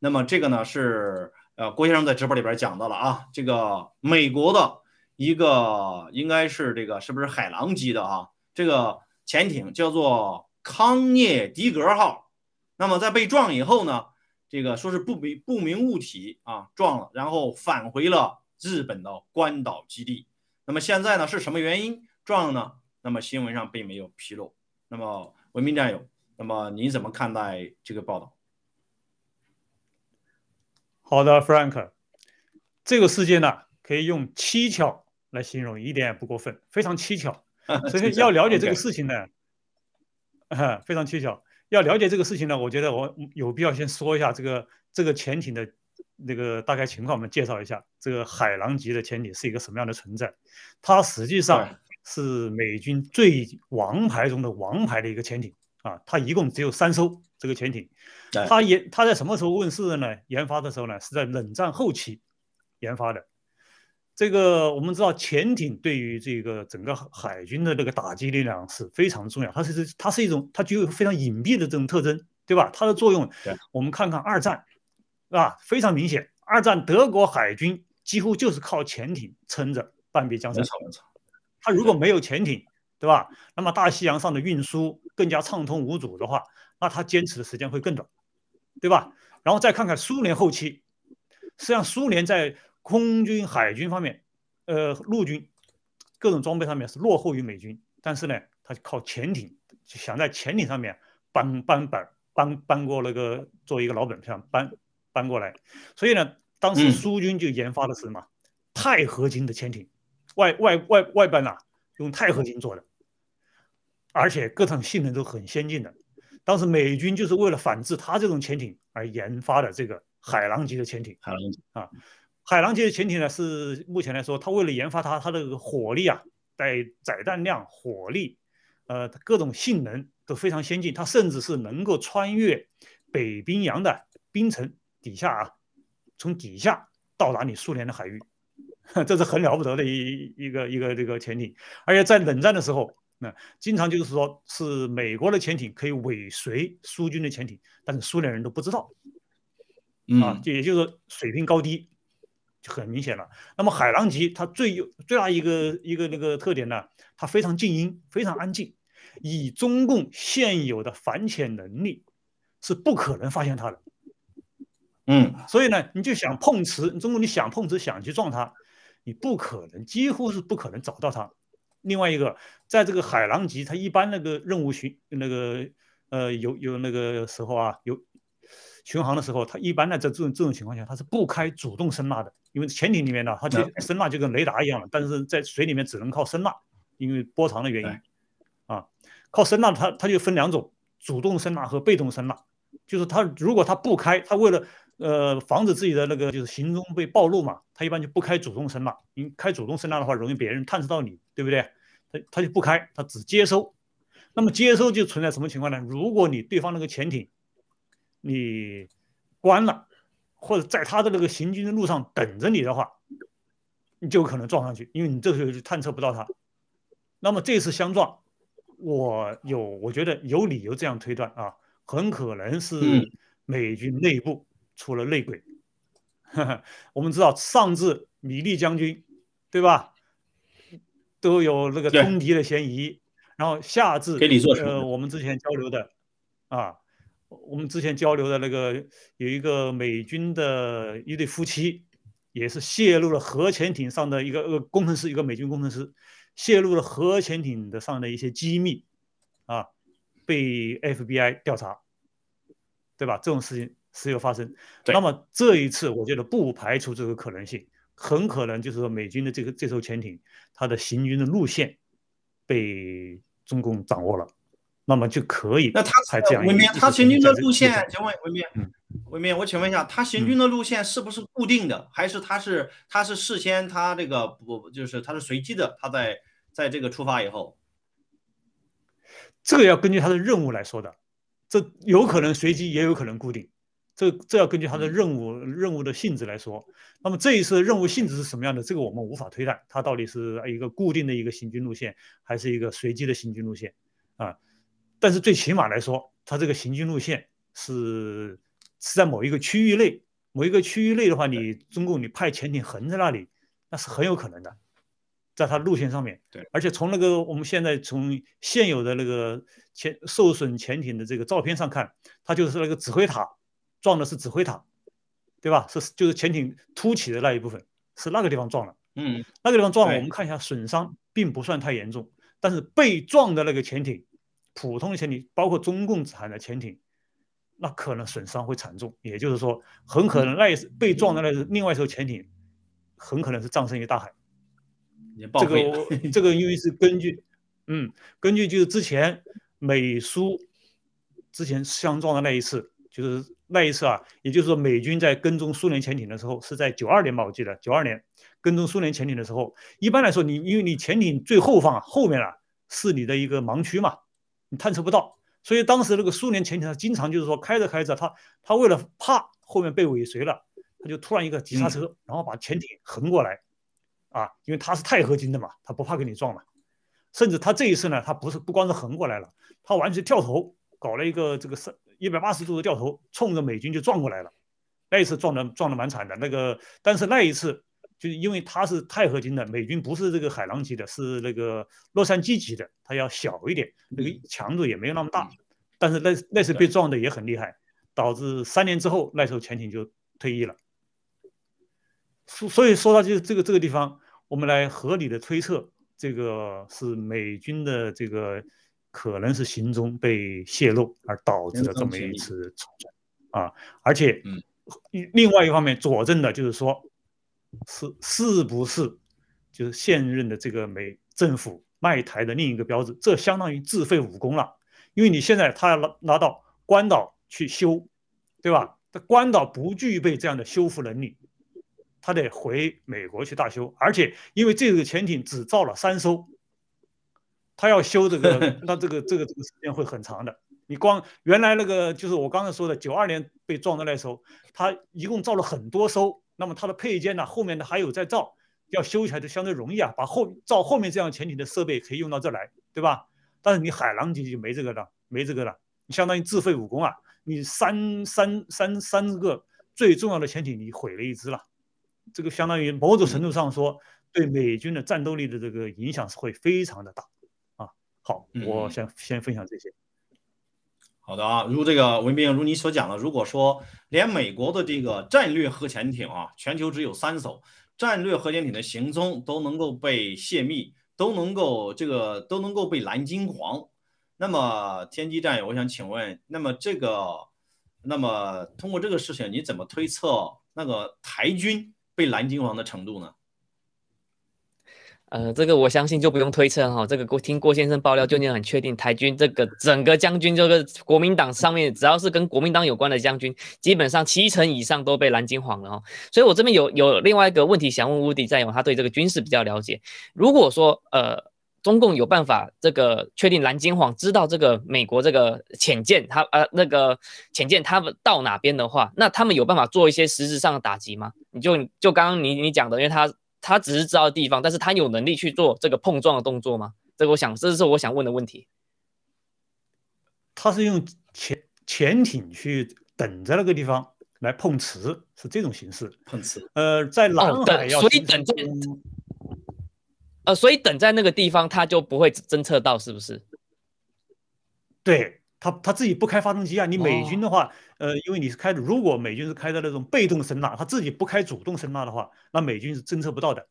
那么这个呢是呃郭先生在直播里边讲到了啊，这个美国的。一个应该是这个是不是海狼级的啊？这个潜艇叫做康涅狄格号。那么在被撞以后呢，这个说是不明不明物体啊撞了，然后返回了日本的关岛基地。那么现在呢是什么原因撞了呢？那么新闻上并没有披露。那么文明战友，那么您怎么看待这个报道？
好的，Frank，这个事件呢可以用蹊跷。来形容一点也不过分，非常蹊跷。[laughs] 所以要了解这个事情呢，非常蹊跷。要了解这个事情呢，我觉得我有必要先说一下这个这个潜艇的那个大概情况，我们介绍一下这个海狼级的潜艇是一个什么样的存在。它实际上是美军最王牌中的王牌的一个潜艇啊，它一共只有三艘这个潜艇。它研它在什么时候问世的呢？研发的时候呢，是在冷战后期研发的。这个我们知道，潜艇对于这个整个海军的这个打击力量是非常重要。它是它是一种，它具有非常隐蔽的这种特征对吧？它的作用，我们看看二战，啊，非常明显。二战德国海军几乎就是靠潜艇撑着半壁江山。它如果没有潜艇，对吧？那么大西洋上的运输更加畅通无阻的话，那它坚持的时间会更短，对吧？然后再看看苏联后期，实际上苏联在空军、海军方面，呃，陆军各种装备上面是落后于美军，但是呢，它靠潜艇，想在潜艇上面搬搬板搬搬过那个作为一个老本，想搬搬过来，所以呢，当时
嗯
苏军就研发的是什么？钛合金的潜艇，外外外外班呐、用钛合金做的，而且各种性能都很先进的。当时美军就是为了反制他这种潜艇而研发的这个海狼级的潜艇。
海狼
海狼级的潜艇呢，是目前来说，它为了研发它，它的火力啊，在载弹量、火力，呃，各种性能都非常先进。它甚至是能够穿越北冰洋的冰层底下啊，从底下到达你苏联的海域，[laughs] 这是很了不得的一一个一个这个潜艇。而且在冷战的时候，那经常就是说是美国的潜艇可以尾随苏军的潜艇，但是苏联人都不知道。啊就，也就是说水平高低就很明显了。那么海狼级它最有最大一个一个那个特点呢，它非常静音，非常安静，以中共现有的反潜能力是不可能发现它的。
嗯
所以呢，你就想碰瓷，中共你想碰瓷想去撞它，你不可能，几乎是不可能找到它。另外一个，在这个海狼级，它一般那个任务巡那个呃有有那个时候啊，有巡航的时候，它一般呢在这种这种情况下，它是不开主动声呐的，因为潜艇里面呢，它就声呐就跟雷达一样了，但是在水里面只能靠声呐，因为波长的原因啊，靠声呐它它就分两种，主动声呐和被动声呐，就是它如果它不开，它为了呃防止自己的那个就是行踪被暴露嘛，它一般就不开主动声呐，你开主动声呐的话容易别人探测到你，对不对？它它就不开，它只接收。那么接收就存在什么情况呢？如果你对方那个潜艇你关了，或者在他的那个行军的路上等着你的话，你就可能撞上去，因为你这时候就探测不到他。那么这次相撞，我有我觉得有理由这样推断啊，很可能是
嗯
美军内部出了内鬼。[laughs] 我们知道上至米利将军，对吧？都有那个通敌的嫌疑，然后下至
给你做什么
呃，我们之前交流的啊，我们之前交流的那个有一个美军的一对夫妻，也是泄露了核潜艇上的一个呃工程师，一个美军工程师泄露了核潜艇的上的一些机密啊，被 FBI 调查，对吧？这种事情时有发生。那么这一次，我觉得不排除这个可能性，很可能就是说美军的这个这艘潜艇，它的行军的路线被中共掌握了，那么就可以
那他
才这样
文明，他行军的路线
这个，
请问文明
嗯，
文明，我请问一下，他行军的路线是不是固定的，还是他是他是事先他这个不就是他是随机的？他在在这个出发以后，
这个要根据他的任务来说的，这有可能随机，也有可能固定。这这要根据他的任务任务的性质来说。那么这一次任务性质是什么样的？这个我们无法推断，它到底是一个固定的一个行军路线，还是一个随机的行军路线啊？但是最起码来说，它这个行军路线是是在某一个区域内，某一个区域内的话，你中共你派潜艇横在那里，那是很有可能的，在它路线上面。
对，
而且从那个我们现在从现有的那个潜受损潜艇的这个照片上看，它就是那个指挥塔撞的是指挥塔，对吧？是就是潜艇凸起的那一部分，是那个地方撞了。
嗯，
那个地方撞了，我们看一下损伤并不算太严重，但是被撞的那个潜艇，普通的潜艇，包括中共产的潜艇，那可能损伤会惨重。也就是说，很可能那一被撞的那是另外一艘潜艇，很可能是葬身于大海。这。个这个因为 [laughs] 是根据，嗯，根据就是之前美苏之前相撞的那一次，就是那一次啊，也就是说美军在跟踪苏联潜艇的时候，是在九二年吧，我记得九二年跟踪苏联潜艇的时候，一般来说你因为你潜艇最后方啊后面啊是你的一个盲区嘛，你探测不到，所以当时那个苏联潜艇它经常就是说开着开着，它它为了怕后面被尾随了，它就突然一个急刹车，然后把潜艇横过来。啊，因为它是钛合金的嘛，它不怕跟你撞嘛。甚至它这一次呢，它不是不光是横过来了，它完全跳头搞了一个这个三一一百八十度的掉头，冲着美军就撞过来了。那一次撞的撞的蛮惨的，那个但是那一次就是因为它是钛合金的，美军不是这个海狼级的，是那个洛杉矶级的，它要小一点，那个强度也没有那么大。但是那那次被撞的也很厉害，导致三年之后那时候潜艇就退役了。所所以说到这这个这个地方，我们来合理的推测，这个是美军的这个可能是行踪被泄露而导致的这么一次冲突啊，而且另外一方面佐证的就是说，是是不是就是现任的这个美政府卖台的另一个标志，这相当于自废武功了，因为你现在他要拿拿到关岛去修，对吧？这关岛不具备这样的修复能力。他得回美国去大修，而且因为这个潜艇只造了三艘，他要修这个，[laughs] 那这个这个这个时间会很长的。你光原来那个就是我刚才说的九二年被撞的那艘，他一共造了很多艘，那么它的配件呢，后面的还有在造，要修起来就相对容易啊，把后造后面这样潜艇的设备可以用到这来，对吧？但是你海狼级就没这个了，没这个了，你相当于自废武功啊！你三三三三个最重要的潜艇你毁了一只了。这个相当于某种程度上说，对美军的战斗力的这个影响是会非常的大啊。好，我先先分享这些。
好的啊，如这个文斌如你所讲的，如果说连美国的这个战略核潜艇啊，全球只有三艘战略核潜艇的行踪都能够被泄密，都能够这个都能够被蓝金黄，那么天机战友，我想请问，那么这个，那么通过这个事情，你怎么推测那个台军？被蓝金黄的程度呢？
呃，这个我相信就不用推测哈。这个郭听郭先生爆料，就已经很确定，台军这个整个将军，这个国民党上面只要是跟国民党有关的将军，基本上七成以上都被蓝金黄了哈。所以我这边有有另外一个问题想问乌迪战友，他对这个军事比较了解。如果说呃。中共有办法这个确定蓝金黄知道这个美国这个潜舰，他呃那个潜舰他们到哪边的话，那他们有办法做一些实质上的打击吗？你就就刚刚你你讲的，因为他他只是知道地方，但是他有能力去做这个碰撞的动作吗？这个我想这是我想问的问题。
他是用潜潜艇去等在那个地方来碰瓷，是这种形式
碰瓷。
呃，在南海要
所以等在。呃，所以等在那个地方，他就不会侦测到，是不是？
对他，他自己不开发动机啊。你美军的话，呃，因为你是开的，如果美军是开的那种被动声呐，他自己不开主动声呐的话，那美军是侦测不到的。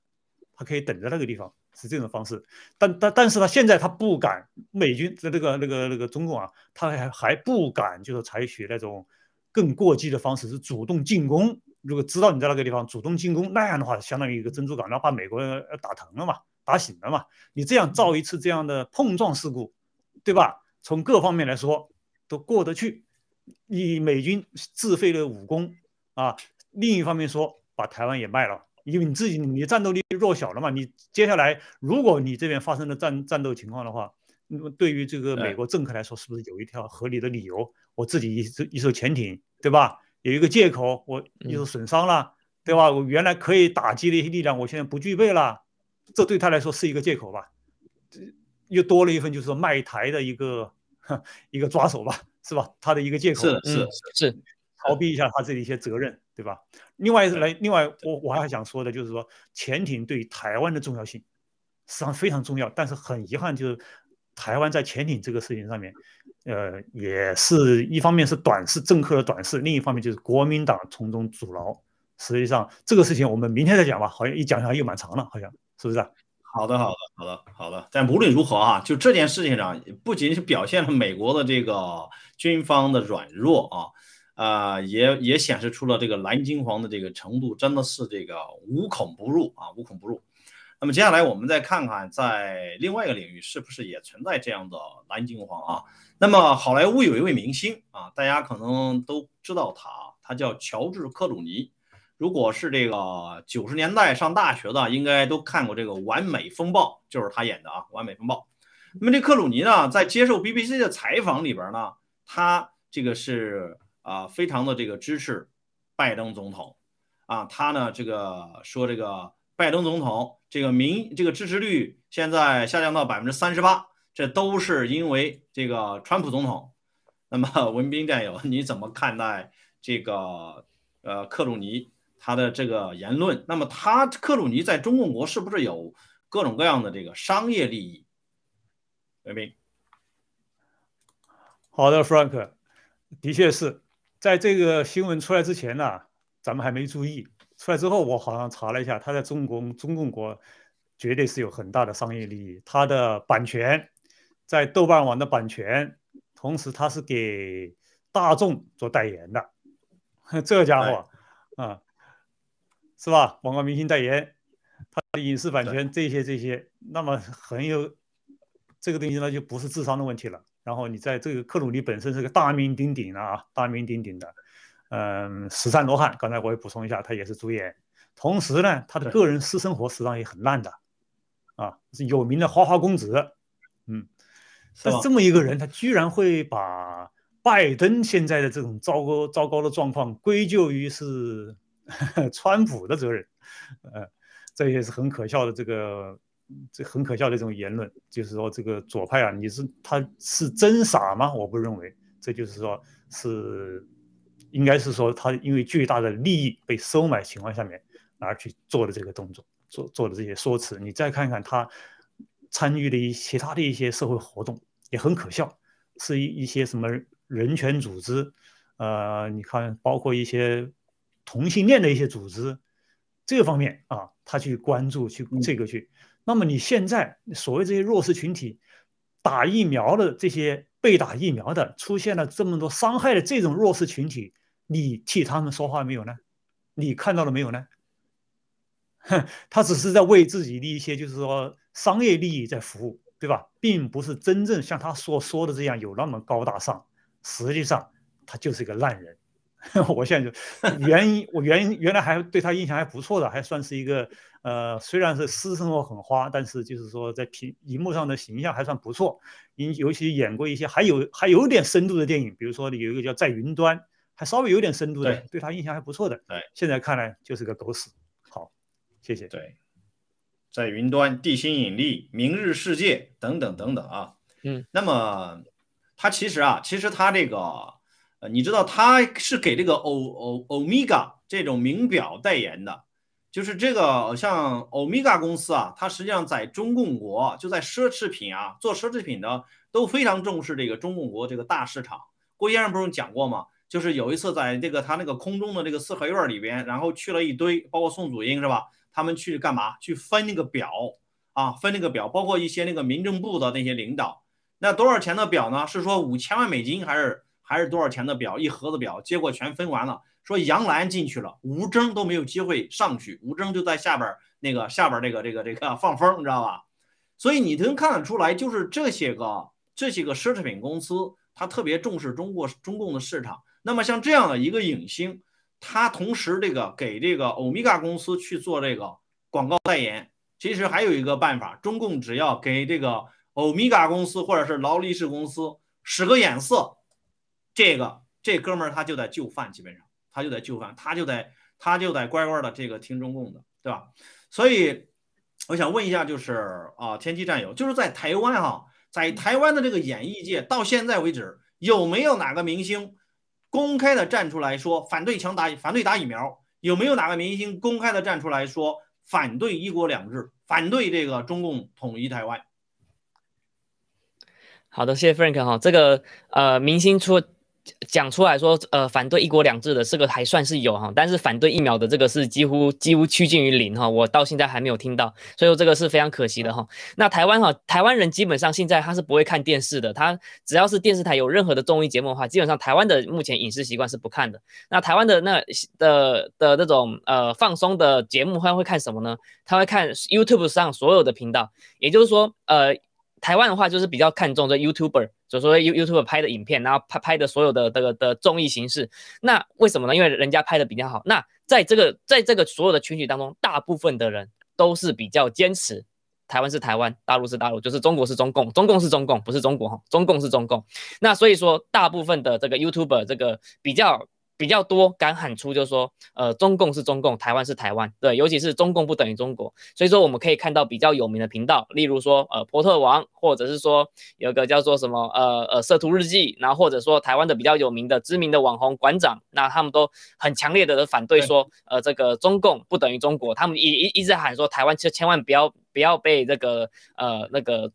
他可以等在那个地方，是这种方式。但但但是他，现在他不敢，美军的那个那个那个中共啊，他还还不敢，就是采取那种更过激的方式，是主动进攻。如果知道你在那个地方主动进攻，那样的话，相当于一个珍珠港，然后把美国人打疼了嘛。打醒了嘛？你这样造一次这样的碰撞事故，对吧？从各方面来说都过得去。你美军自废了武功啊，另一方面说把台湾也卖了，因为你自己你战斗力弱小了嘛。你接下来如果你这边发生了战战斗情况的话，那么对于这个美国政客来说，是不是有一条合理的理由？我自己一艘一艘潜艇，对吧？有一个借口，我一艘损伤了，对吧？我原来可以打击的一些力量，我现在不具备了。这对他来说是一个借口吧，这又多了一份就是说卖台的一个一个抓手吧，是吧？他的一个借口
是是
是
逃避一下他自己一些责任，对吧？另外来，另外我我还想说的就是说，潜艇对台湾的重要性实际上非常重要，但是很遗憾就是台湾在潜艇这个事情上面，呃，也是一方面是短视政客的短视，另一方面就是国民党从中阻挠。实际上这个事情我们明天再讲吧，好像一讲下来又蛮长了，好像。是不是？
好的，好的，好的，好的。但无论如何啊，就这件事情上，不仅是表现了美国的这个军方的软弱啊，啊，也也显示出了这个蓝金黄的这个程度真的是这个无孔不入啊，无孔不入。那么接下来我们再看看，在另外一个领域是不是也存在这样的蓝金黄啊？那么好莱坞有一位明星啊，大家可能都知道他，他叫乔治克鲁尼。如果是这个九十年代上大学的，应该都看过这个《完美风暴》，就是他演的啊，《完美风暴》。那么这克鲁尼呢，在接受 BBC 的采访里边呢，他这个是啊，非常的这个支持拜登总统啊，他呢这个说这个拜登总统这个民这个支持率现在下降到百分之三十八，这都是因为这个川普总统。那么文斌战友，你怎么看待这个呃克鲁尼他的这个言论？那么他克鲁尼在中共国是不是有各种各样的这个商业利益？文斌，
好的，Frank，的确是在这个新闻出来之前呢，咱们还没注意。出来之后，我好像查了一下，他在中国中共国绝对是有很大的商业利益。他的版权在豆瓣网的版权，同时他是给大众做代言的，[laughs] 这家伙啊，是吧？广告明星代言，他的影视版权这些这些，那么很有这个东西呢，就不是智商的问题了。然后你在这个克鲁尼本身是个大名鼎鼎的啊，大名鼎鼎的。嗯，十三罗汉，刚才我也补充一下，他也是主演。同时呢，他的个人私生活实际上也很烂的，啊，是有名的花花公子。嗯，但这么一个人，他居然会把拜登现在的这种糟糕糟糕的状况归咎于是川普的责任，呃，这也是很可笑的。这个这很可笑的这种言论，就是说这个左派啊，你是他是真傻吗？我不认为，这就是说是。应该是说，他因为巨大的利益被收买情况下面而去做的这个动作，做做的这些说辞。你再看看他参与的一其他的一些社会活动，也很可笑，是一一些什么人权组织，呃，你看包括一些同性恋的一些组织，这个方面啊，他去关注去这个去。那么你现在所谓这些弱势群体打疫苗的这些被打疫苗的出现了这么多伤害的这种弱势群体。你替他们说话没有呢？你看到了没有呢？哼，他只是在为自己的一些就是说商业利益在服务，对吧？并不是真正像他所说的这样有那么高大上。实际上，他就是一个烂人。[laughs] 我现在就原因我原原来还对他印象还不错的，还算是一个呃，虽然是私生活很花，但是就是说在屏荧幕上的形象还算不错。因尤其演过一些还有还有点深度的电影，比如说有一个叫《在云端》。还稍微有点深度的，对他印象还不错的。
对，
现在看来就是个狗屎。好，谢谢。
对，在云端、地心引力、明日世界等等等等啊。
嗯。
那么他其实啊，其实他这个，你知道他是给这个欧欧欧米伽这种名表代言的，就是这个像欧米伽公司啊，它实际上在中共国就在奢侈品啊，做奢侈品的都非常重视这个中共国这个大市场。郭先生不是讲过吗？就是有一次在这个他那个空中的这个四合院里边，然后去了一堆，包括宋祖英是吧？他们去干嘛？去分那个表啊，分那个表，包括一些那个民政部的那些领导。那多少钱的表呢？是说五千万美金还是还是多少钱的表？一盒子表，结果全分完了。说杨澜进去了，吴征都没有机会上去，吴征就在下边那个下边这个这个这个放风，你知道吧？所以你能看得出来，就是这些个这些个奢侈品公司，他特别重视中国中共的市场。那么像这样的一个影星，他同时这个给这个欧米伽公司去做这个广告代言，其实还有一个办法，中共只要给这个欧米伽公司或者是劳力士公司使个眼色，这个这哥们儿他就在就范，基本上他就在就范，他就在他就在乖乖的这个听中共的，对吧？所以我想问一下，就是啊，天机战友，就是在台湾哈，在台湾的这个演艺界，到现在为止有没有哪个明星？公开的站出来说反对强打反对打疫苗，有没有哪个明星公开的站出来说反对一国两制，反对这个中共统一台湾？
好的，谢谢 Frank 哈，这个呃明星出。讲出来说，呃，反对一国两制的这个还算是有哈，但是反对疫苗的这个是几乎几乎趋近于零哈，我到现在还没有听到，所以这个是非常可惜的哈。那台湾哈，台湾人基本上现在他是不会看电视的，他只要是电视台有任何的综艺节目的话，基本上台湾的目前饮食习惯是不看的。那台湾的那的的那种呃放松的节目，他会看什么呢？他会看 YouTube 上所有的频道，也就是说，呃。台湾的话就是比较看重这 YouTuber，就说 You YouTuber 拍的影片，然后拍拍的所有的这个的综艺形式。那为什么呢？因为人家拍的比较好。那在这个在这个所有的群体当中，大部分的人都是比较坚持台湾是台湾，大陆是大陆，就是中国是中共，中共是中共，不是中国哈，中共是中共。那所以说，大部分的这个 YouTuber 这个比较。比较多敢喊出，就是说，呃，中共是中共，台湾是台湾，对，尤其是中共不等于中国，所以说我们可以看到比较有名的频道，例如说，呃，波特王，或者是说有个叫做什么，呃呃，色图日记，然后或者说台湾的比较有名的知名的网红馆长，那他们都很强烈的反对说，呃，这个中共不等于中国，他们一一一直喊说台湾千千万不要不要被这个呃那个。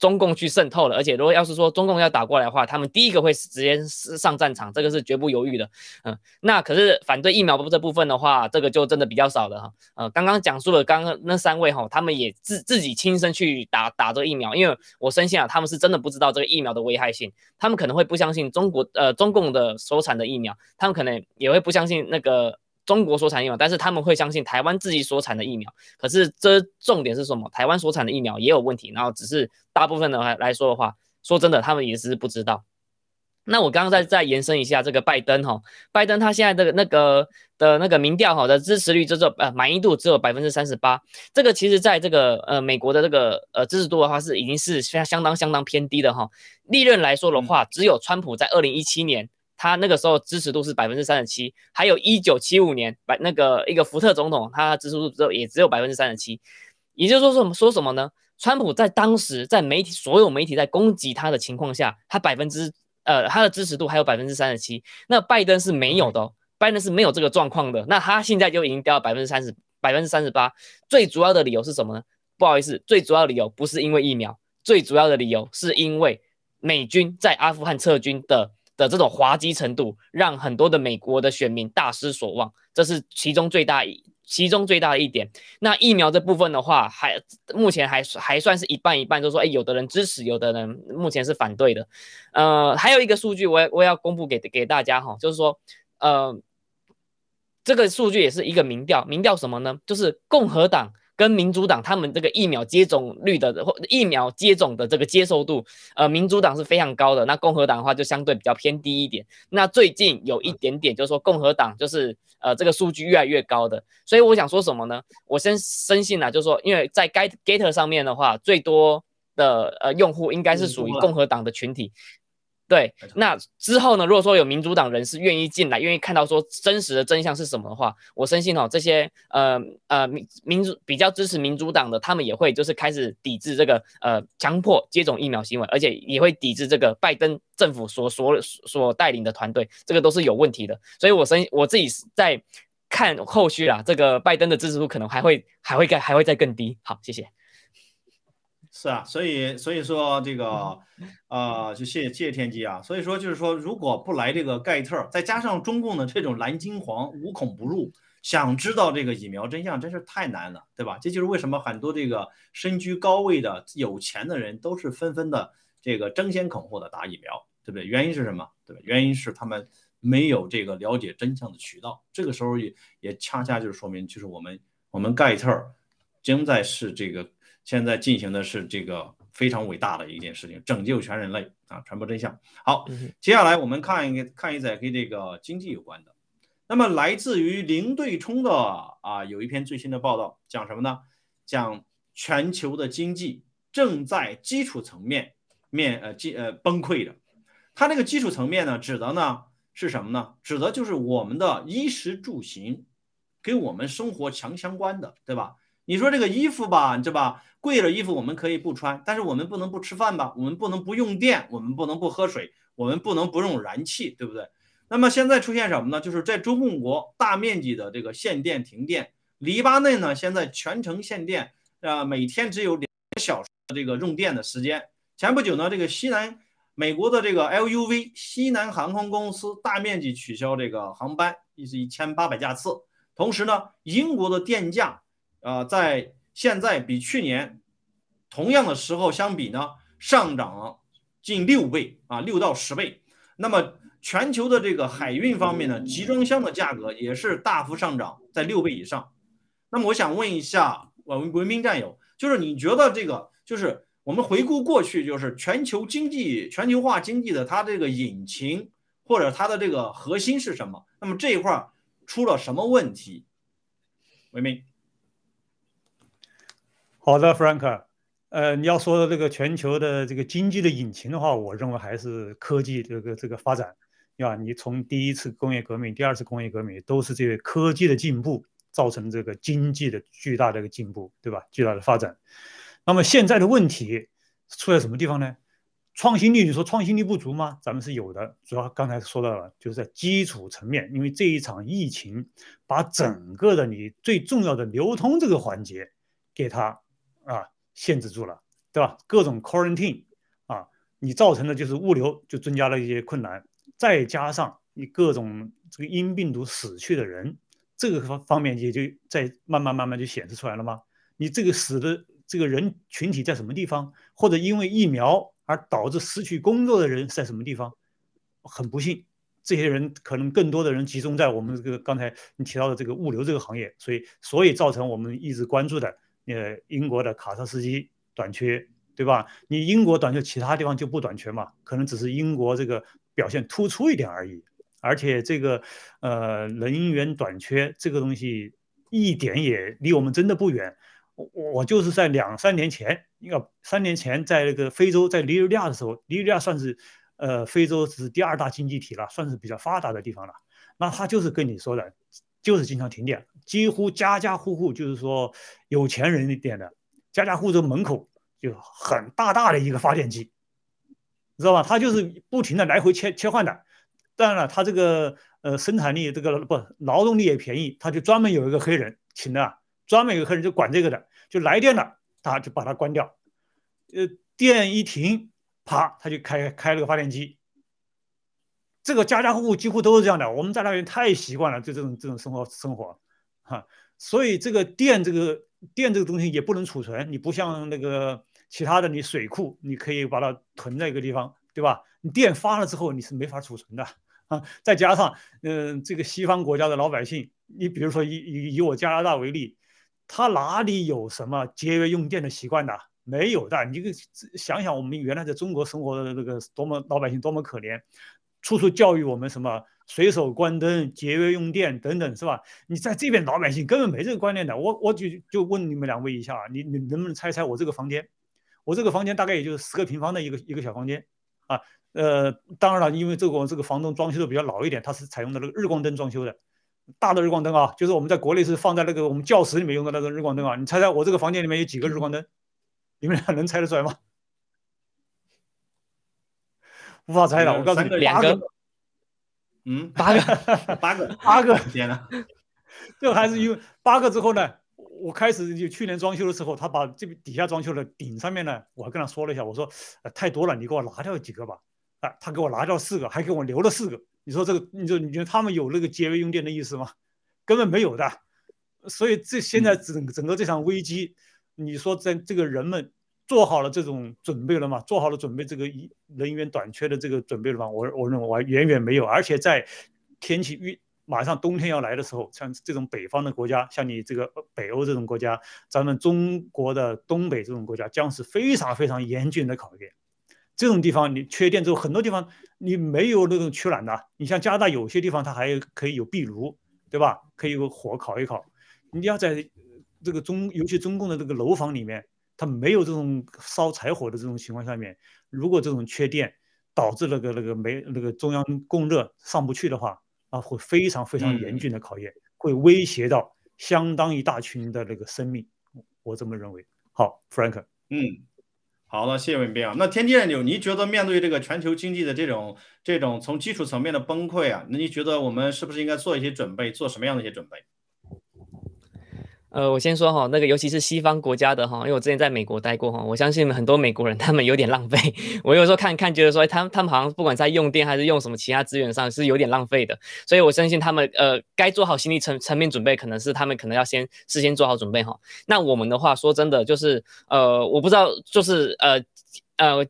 中共去渗透了，而且如果要是说中共要打过来的话，他们第一个会直接上战场，这个是绝不犹豫的。嗯，那可是反对疫苗这部分的话，这个就真的比较少了哈。呃，刚刚讲述了刚刚那三位哈，他们也自自己亲身去打打这个疫苗，因为我深信啊，他们是真的不知道这个疫苗的危害性，他们可能会不相信中国呃中共的所产的疫苗，他们可能也会不相信那个。中国所产疫苗，但是他们会相信台湾自己所产的疫苗。可是这重点是什么？台湾所产的疫苗也有问题。然后只是大部分的来来说的话，说真的，他们也是不知道。那我刚刚再再延伸一下，这个拜登哈，拜登他现在的那个的那个民调哈的支持率只有呃满意度只有百分之三十八。这个其实在这个呃美国的这个呃支持度的话是已经是相相当相当偏低的哈。利润来说的话，只有川普在二零一七年。他那个时候支持度是百分之三十七，还有一九七五年，百那个一个福特总统，他支持度只有也只有百分之三十七，也就是说什么说什么呢？川普在当时在媒体所有媒体在攻击他的情况下，他百分之呃他的支持度还有百分之三十七，那拜登是没有的，拜登是没有这个状况的，那他现在就已经掉到百分之三十百分之三十八，最主要的理由是什么呢？不好意思，最主要理由不是因为疫苗，最主要的理由是因为美军在阿富汗撤军的。的这种滑稽程度，让很多的美国的选民大失所望，这是其中最大一其中最大的一点。那疫苗这部分的话，还目前还还算是一半一半，就是说，哎，有的人支持，有的人目前是反对的。呃，还有一个数据，我我要公布给给大家哈，就是说，呃，这个数据也是一个民调，民调什么呢？就是共和党。跟民主党他们这个疫苗接种率的或疫苗接种的这个接受度，呃，民主党是非常高的，那共和党的话就相对比较偏低一点。那最近有一点点，就是说共和党就是呃这个数据越来越高的，所以我想说什么呢？我深深信啊，就是说因为在 Get Gator 上面的话，最多的呃用户应该是属于共和党的群体。对，那之后呢？如果说有民主党人士愿意进来，愿意看到说真实的真相是什么的话，我深信哦，这些呃呃民民主比较支持民主党的，他们也会就是开始抵制这个呃强迫接种疫苗行为，而且也会抵制这个拜登政府所所所带领的团队，这个都是有问题的。所以我深我自己在看后续啦，这个拜登的支持度可能还会还会再还会再更低。好，谢谢。
是啊，所以所以说这个，呃，就谢谢谢谢天机啊。所以说就是说，如果不来这个盖特，再加上中共的这种蓝金黄无孔不入，想知道这个疫苗真相真是太难了，对吧？这就是为什么很多这个身居高位的有钱的人都是纷纷的这个争先恐后的打疫苗，对不对？原因是什么？对吧？原因是他们没有这个了解真相的渠道。这个时候也也恰恰就是说明，就是我们我们盖特正在是这个。现在进行的是这个非常伟大的一件事情，拯救全人类啊，传播真相。好，接下来我们看一个看一则跟这个经济有关的。那么来自于零对冲的啊，有一篇最新的报道，讲什么呢？讲全球的经济正在基础层面面呃基呃崩溃的。它这个基础层面呢，指的呢是什么呢？指的就是我们的衣食住行，跟我们生活强相关的，对吧？你说这个衣服吧，对吧？贵了衣服我们可以不穿，但是我们不能不吃饭吧？我们不能不用电，我们不能不喝水，我们不能不用燃气，对不对？那么现在出现什么呢？就是在中共国大面积的这个限电停电，黎巴嫩呢现在全程限电，啊，每天只有两个小时的这个用电的时间。前不久呢，这个西南美国的这个 LUV 西南航空公司大面积取消这个航班，一是一千八百架次。同时呢，英国的电价，啊，在现在比去年同样的时候相比呢，上涨近六倍啊，六到十倍。那么全球的这个海运方面呢，集装箱的价格也是大幅上涨，在六倍以上。那么我想问一下文文明战友，就是你觉得这个，就是我们回顾过去，就是全球经济全球化经济的它这个引擎或者它的这个核心是什么？那么这一块出了什么问题？文明。
好的，Frank，呃，你要说的这个全球的这个经济的引擎的话，我认为还是科技这个这个发展，对吧？你从第一次工业革命、第二次工业革命，都是这个科技的进步造成这个经济的巨大的一个进步，对吧？巨大的发展。那么现在的问题出在什么地方呢？创新力，你说创新力不足吗？咱们是有的，主要刚才说到了，就是在基础层面，因为这一场疫情把整个的你最重要的流通这个环节给它啊限制住了，对吧？各种 quarantine 啊，你造成的就是物流就增加了一些困难，再加上你各种这个因病毒死去的人，这个方方面也就在慢慢慢慢就显示出来了吗？你这个死的这个人群体在什么地方，或者因为疫苗？而导致失去工作的人在什么地方？很不幸，这些人可能更多的人集中在我们这个刚才你提到的这个物流这个行业，所以所以造成我们一直关注的，呃，英国的卡车司机短缺，对吧？你英国短缺，其他地方就不短缺嘛？可能只是英国这个表现突出一点而已。而且这个呃人员短缺这个东西一点也离我们真的不远。我我就是在两三年前，应该三年前，在那个非洲，在尼日利亚的时候，尼日利亚算是呃非洲是第二大经济体了，算是比较发达的地方了。那他就是跟你说的，就是经常停电，几乎家家户户就是说有钱人一点的，家家户户门口就很大大的一个发电机，知道吧？他就是不停的来回切切换的。当然了，他这个呃生产力这个不劳动力也便宜，他就专门有一个黑人请的，专门有个黑人就管这个的。就来电了，他就把它关掉。呃，电一停，啪，他就开开了个发电机。这个家家户户几乎都是这样的。我们在那边太习惯了，就这种这种生活生活，哈。所以这个电这个电这个东西也不能储存，你不像那个其他的，你水库你可以把它囤在一个地方，对吧？你电发了之后你是没法储存的啊。再加上，嗯，这个西方国家的老百姓，你比如说以以以我加拿大为例。他哪里有什么节约用电的习惯的？没有的。你想想，我们原来在中国生活的那个多么老百姓多么可怜，处处教育我们什么随手关灯、节约用电等等，是吧？你在这边老百姓根本没这个观念的。我我就就问你们两位一下，你你能不能猜猜我这个房间？我这个房间大概也就是十个平方的一个一个小房间啊。呃，当然了，因为这个我这个房东装修的比较老一点，他是采用的那个日光灯装修的。大的日光灯啊，就是我们在国内是放在那个我们教室里面用的那个日光灯啊。你猜猜我这个房间里面有几个日光灯？你们俩能猜得出来吗？无法猜了，我告诉你，
两个。
嗯，
八个，[laughs]
八个，[laughs]
八个。
天呐，[laughs]
这还是因为八个之后呢，我开始就去年装修的时候，他把这底下装修的顶上面呢，我还跟他说了一下，我说太多了，你给我拿掉几个吧。啊，他给我拿掉四个，还给我留了四个。你说这个，你说你觉得他们有那个节约用电的意思吗？根本没有的。所以这现在整整个这场危机，你说在这个人们做好了这种准备了吗？做好了准备这个一人员短缺的这个准备了吗？我我认为我远远没有。而且在天气预马上冬天要来的时候，像这种北方的国家，像你这个北欧这种国家，咱们中国的东北这种国家，将是非常非常严峻的考验。这种地方你缺电之后，很多地方你没有那种取暖的。你像加拿大有些地方它还可以有壁炉，对吧？可以有火烤一烤。你要在这个中，尤其中共的这个楼房里面，它没有这种烧柴火的这种情况下面，如果这种缺电导致那个那个煤那个中央供热上不去的话，啊，会非常非常严峻的考验，会威胁到相当一大群的那个生命。我这么认为。好，Frank，
嗯。好的，谢谢文斌啊。那天剑柳，你觉得面对这个全球经济的这种这种从基础层面的崩溃啊，那你觉得我们是不是应该做一些准备，做什么样的一些准备？
呃，我先说哈，那个尤其是西方国家的哈，因为我之前在美国待过哈，我相信很多美国人他们有点浪费。[laughs] 我有时候看看，觉得说他们他们好像不管在用电还是用什么其他资源上是有点浪费的，所以我相信他们呃该做好心理层层面准备，可能是他们可能要先事先做好准备哈。那我们的话说真的就是呃，我不知道就是呃呃，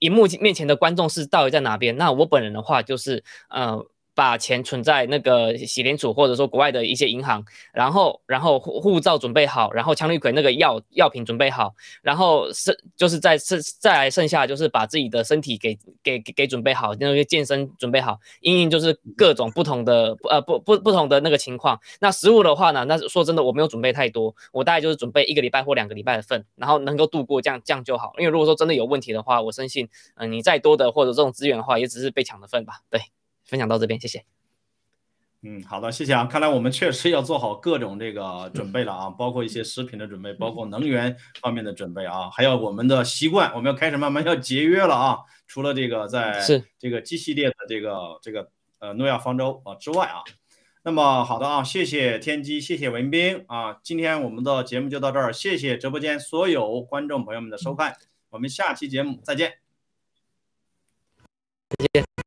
荧幕面前的观众是到底在哪边？那我本人的话就是呃。把钱存在那个洗联储或者说国外的一些银行，然后然后护护照准备好，然后强力葵那个药药品准备好，然后剩就是在剩再来剩下就是把自己的身体给给给准备好，那个健身准备好，因应就是各种不同的呃不不不同的那个情况。那食物的话呢，那说真的我没有准备太多，我大概就是准备一个礼拜或两个礼拜的份，然后能够度过这样这样就好。因为如果说真的有问题的话，我相信嗯你再多的或者这种资源的话，也只是被抢的份吧。对。分享到这边，谢谢。
嗯，好的，谢谢啊。看来我们确实要做好各种这个准备了啊，包括一些食品的准备，包括能源方面的准备啊，还有我们的习惯，我们要开始慢慢要节约了啊。除了这个在这个 G 系列的这个这个呃诺亚方舟啊之外啊，那么好的啊，谢谢天机，谢谢文斌啊，今天我们的节目就到这儿，谢谢直播间所有观众朋友们的收看，我们下期节目再见。
再见。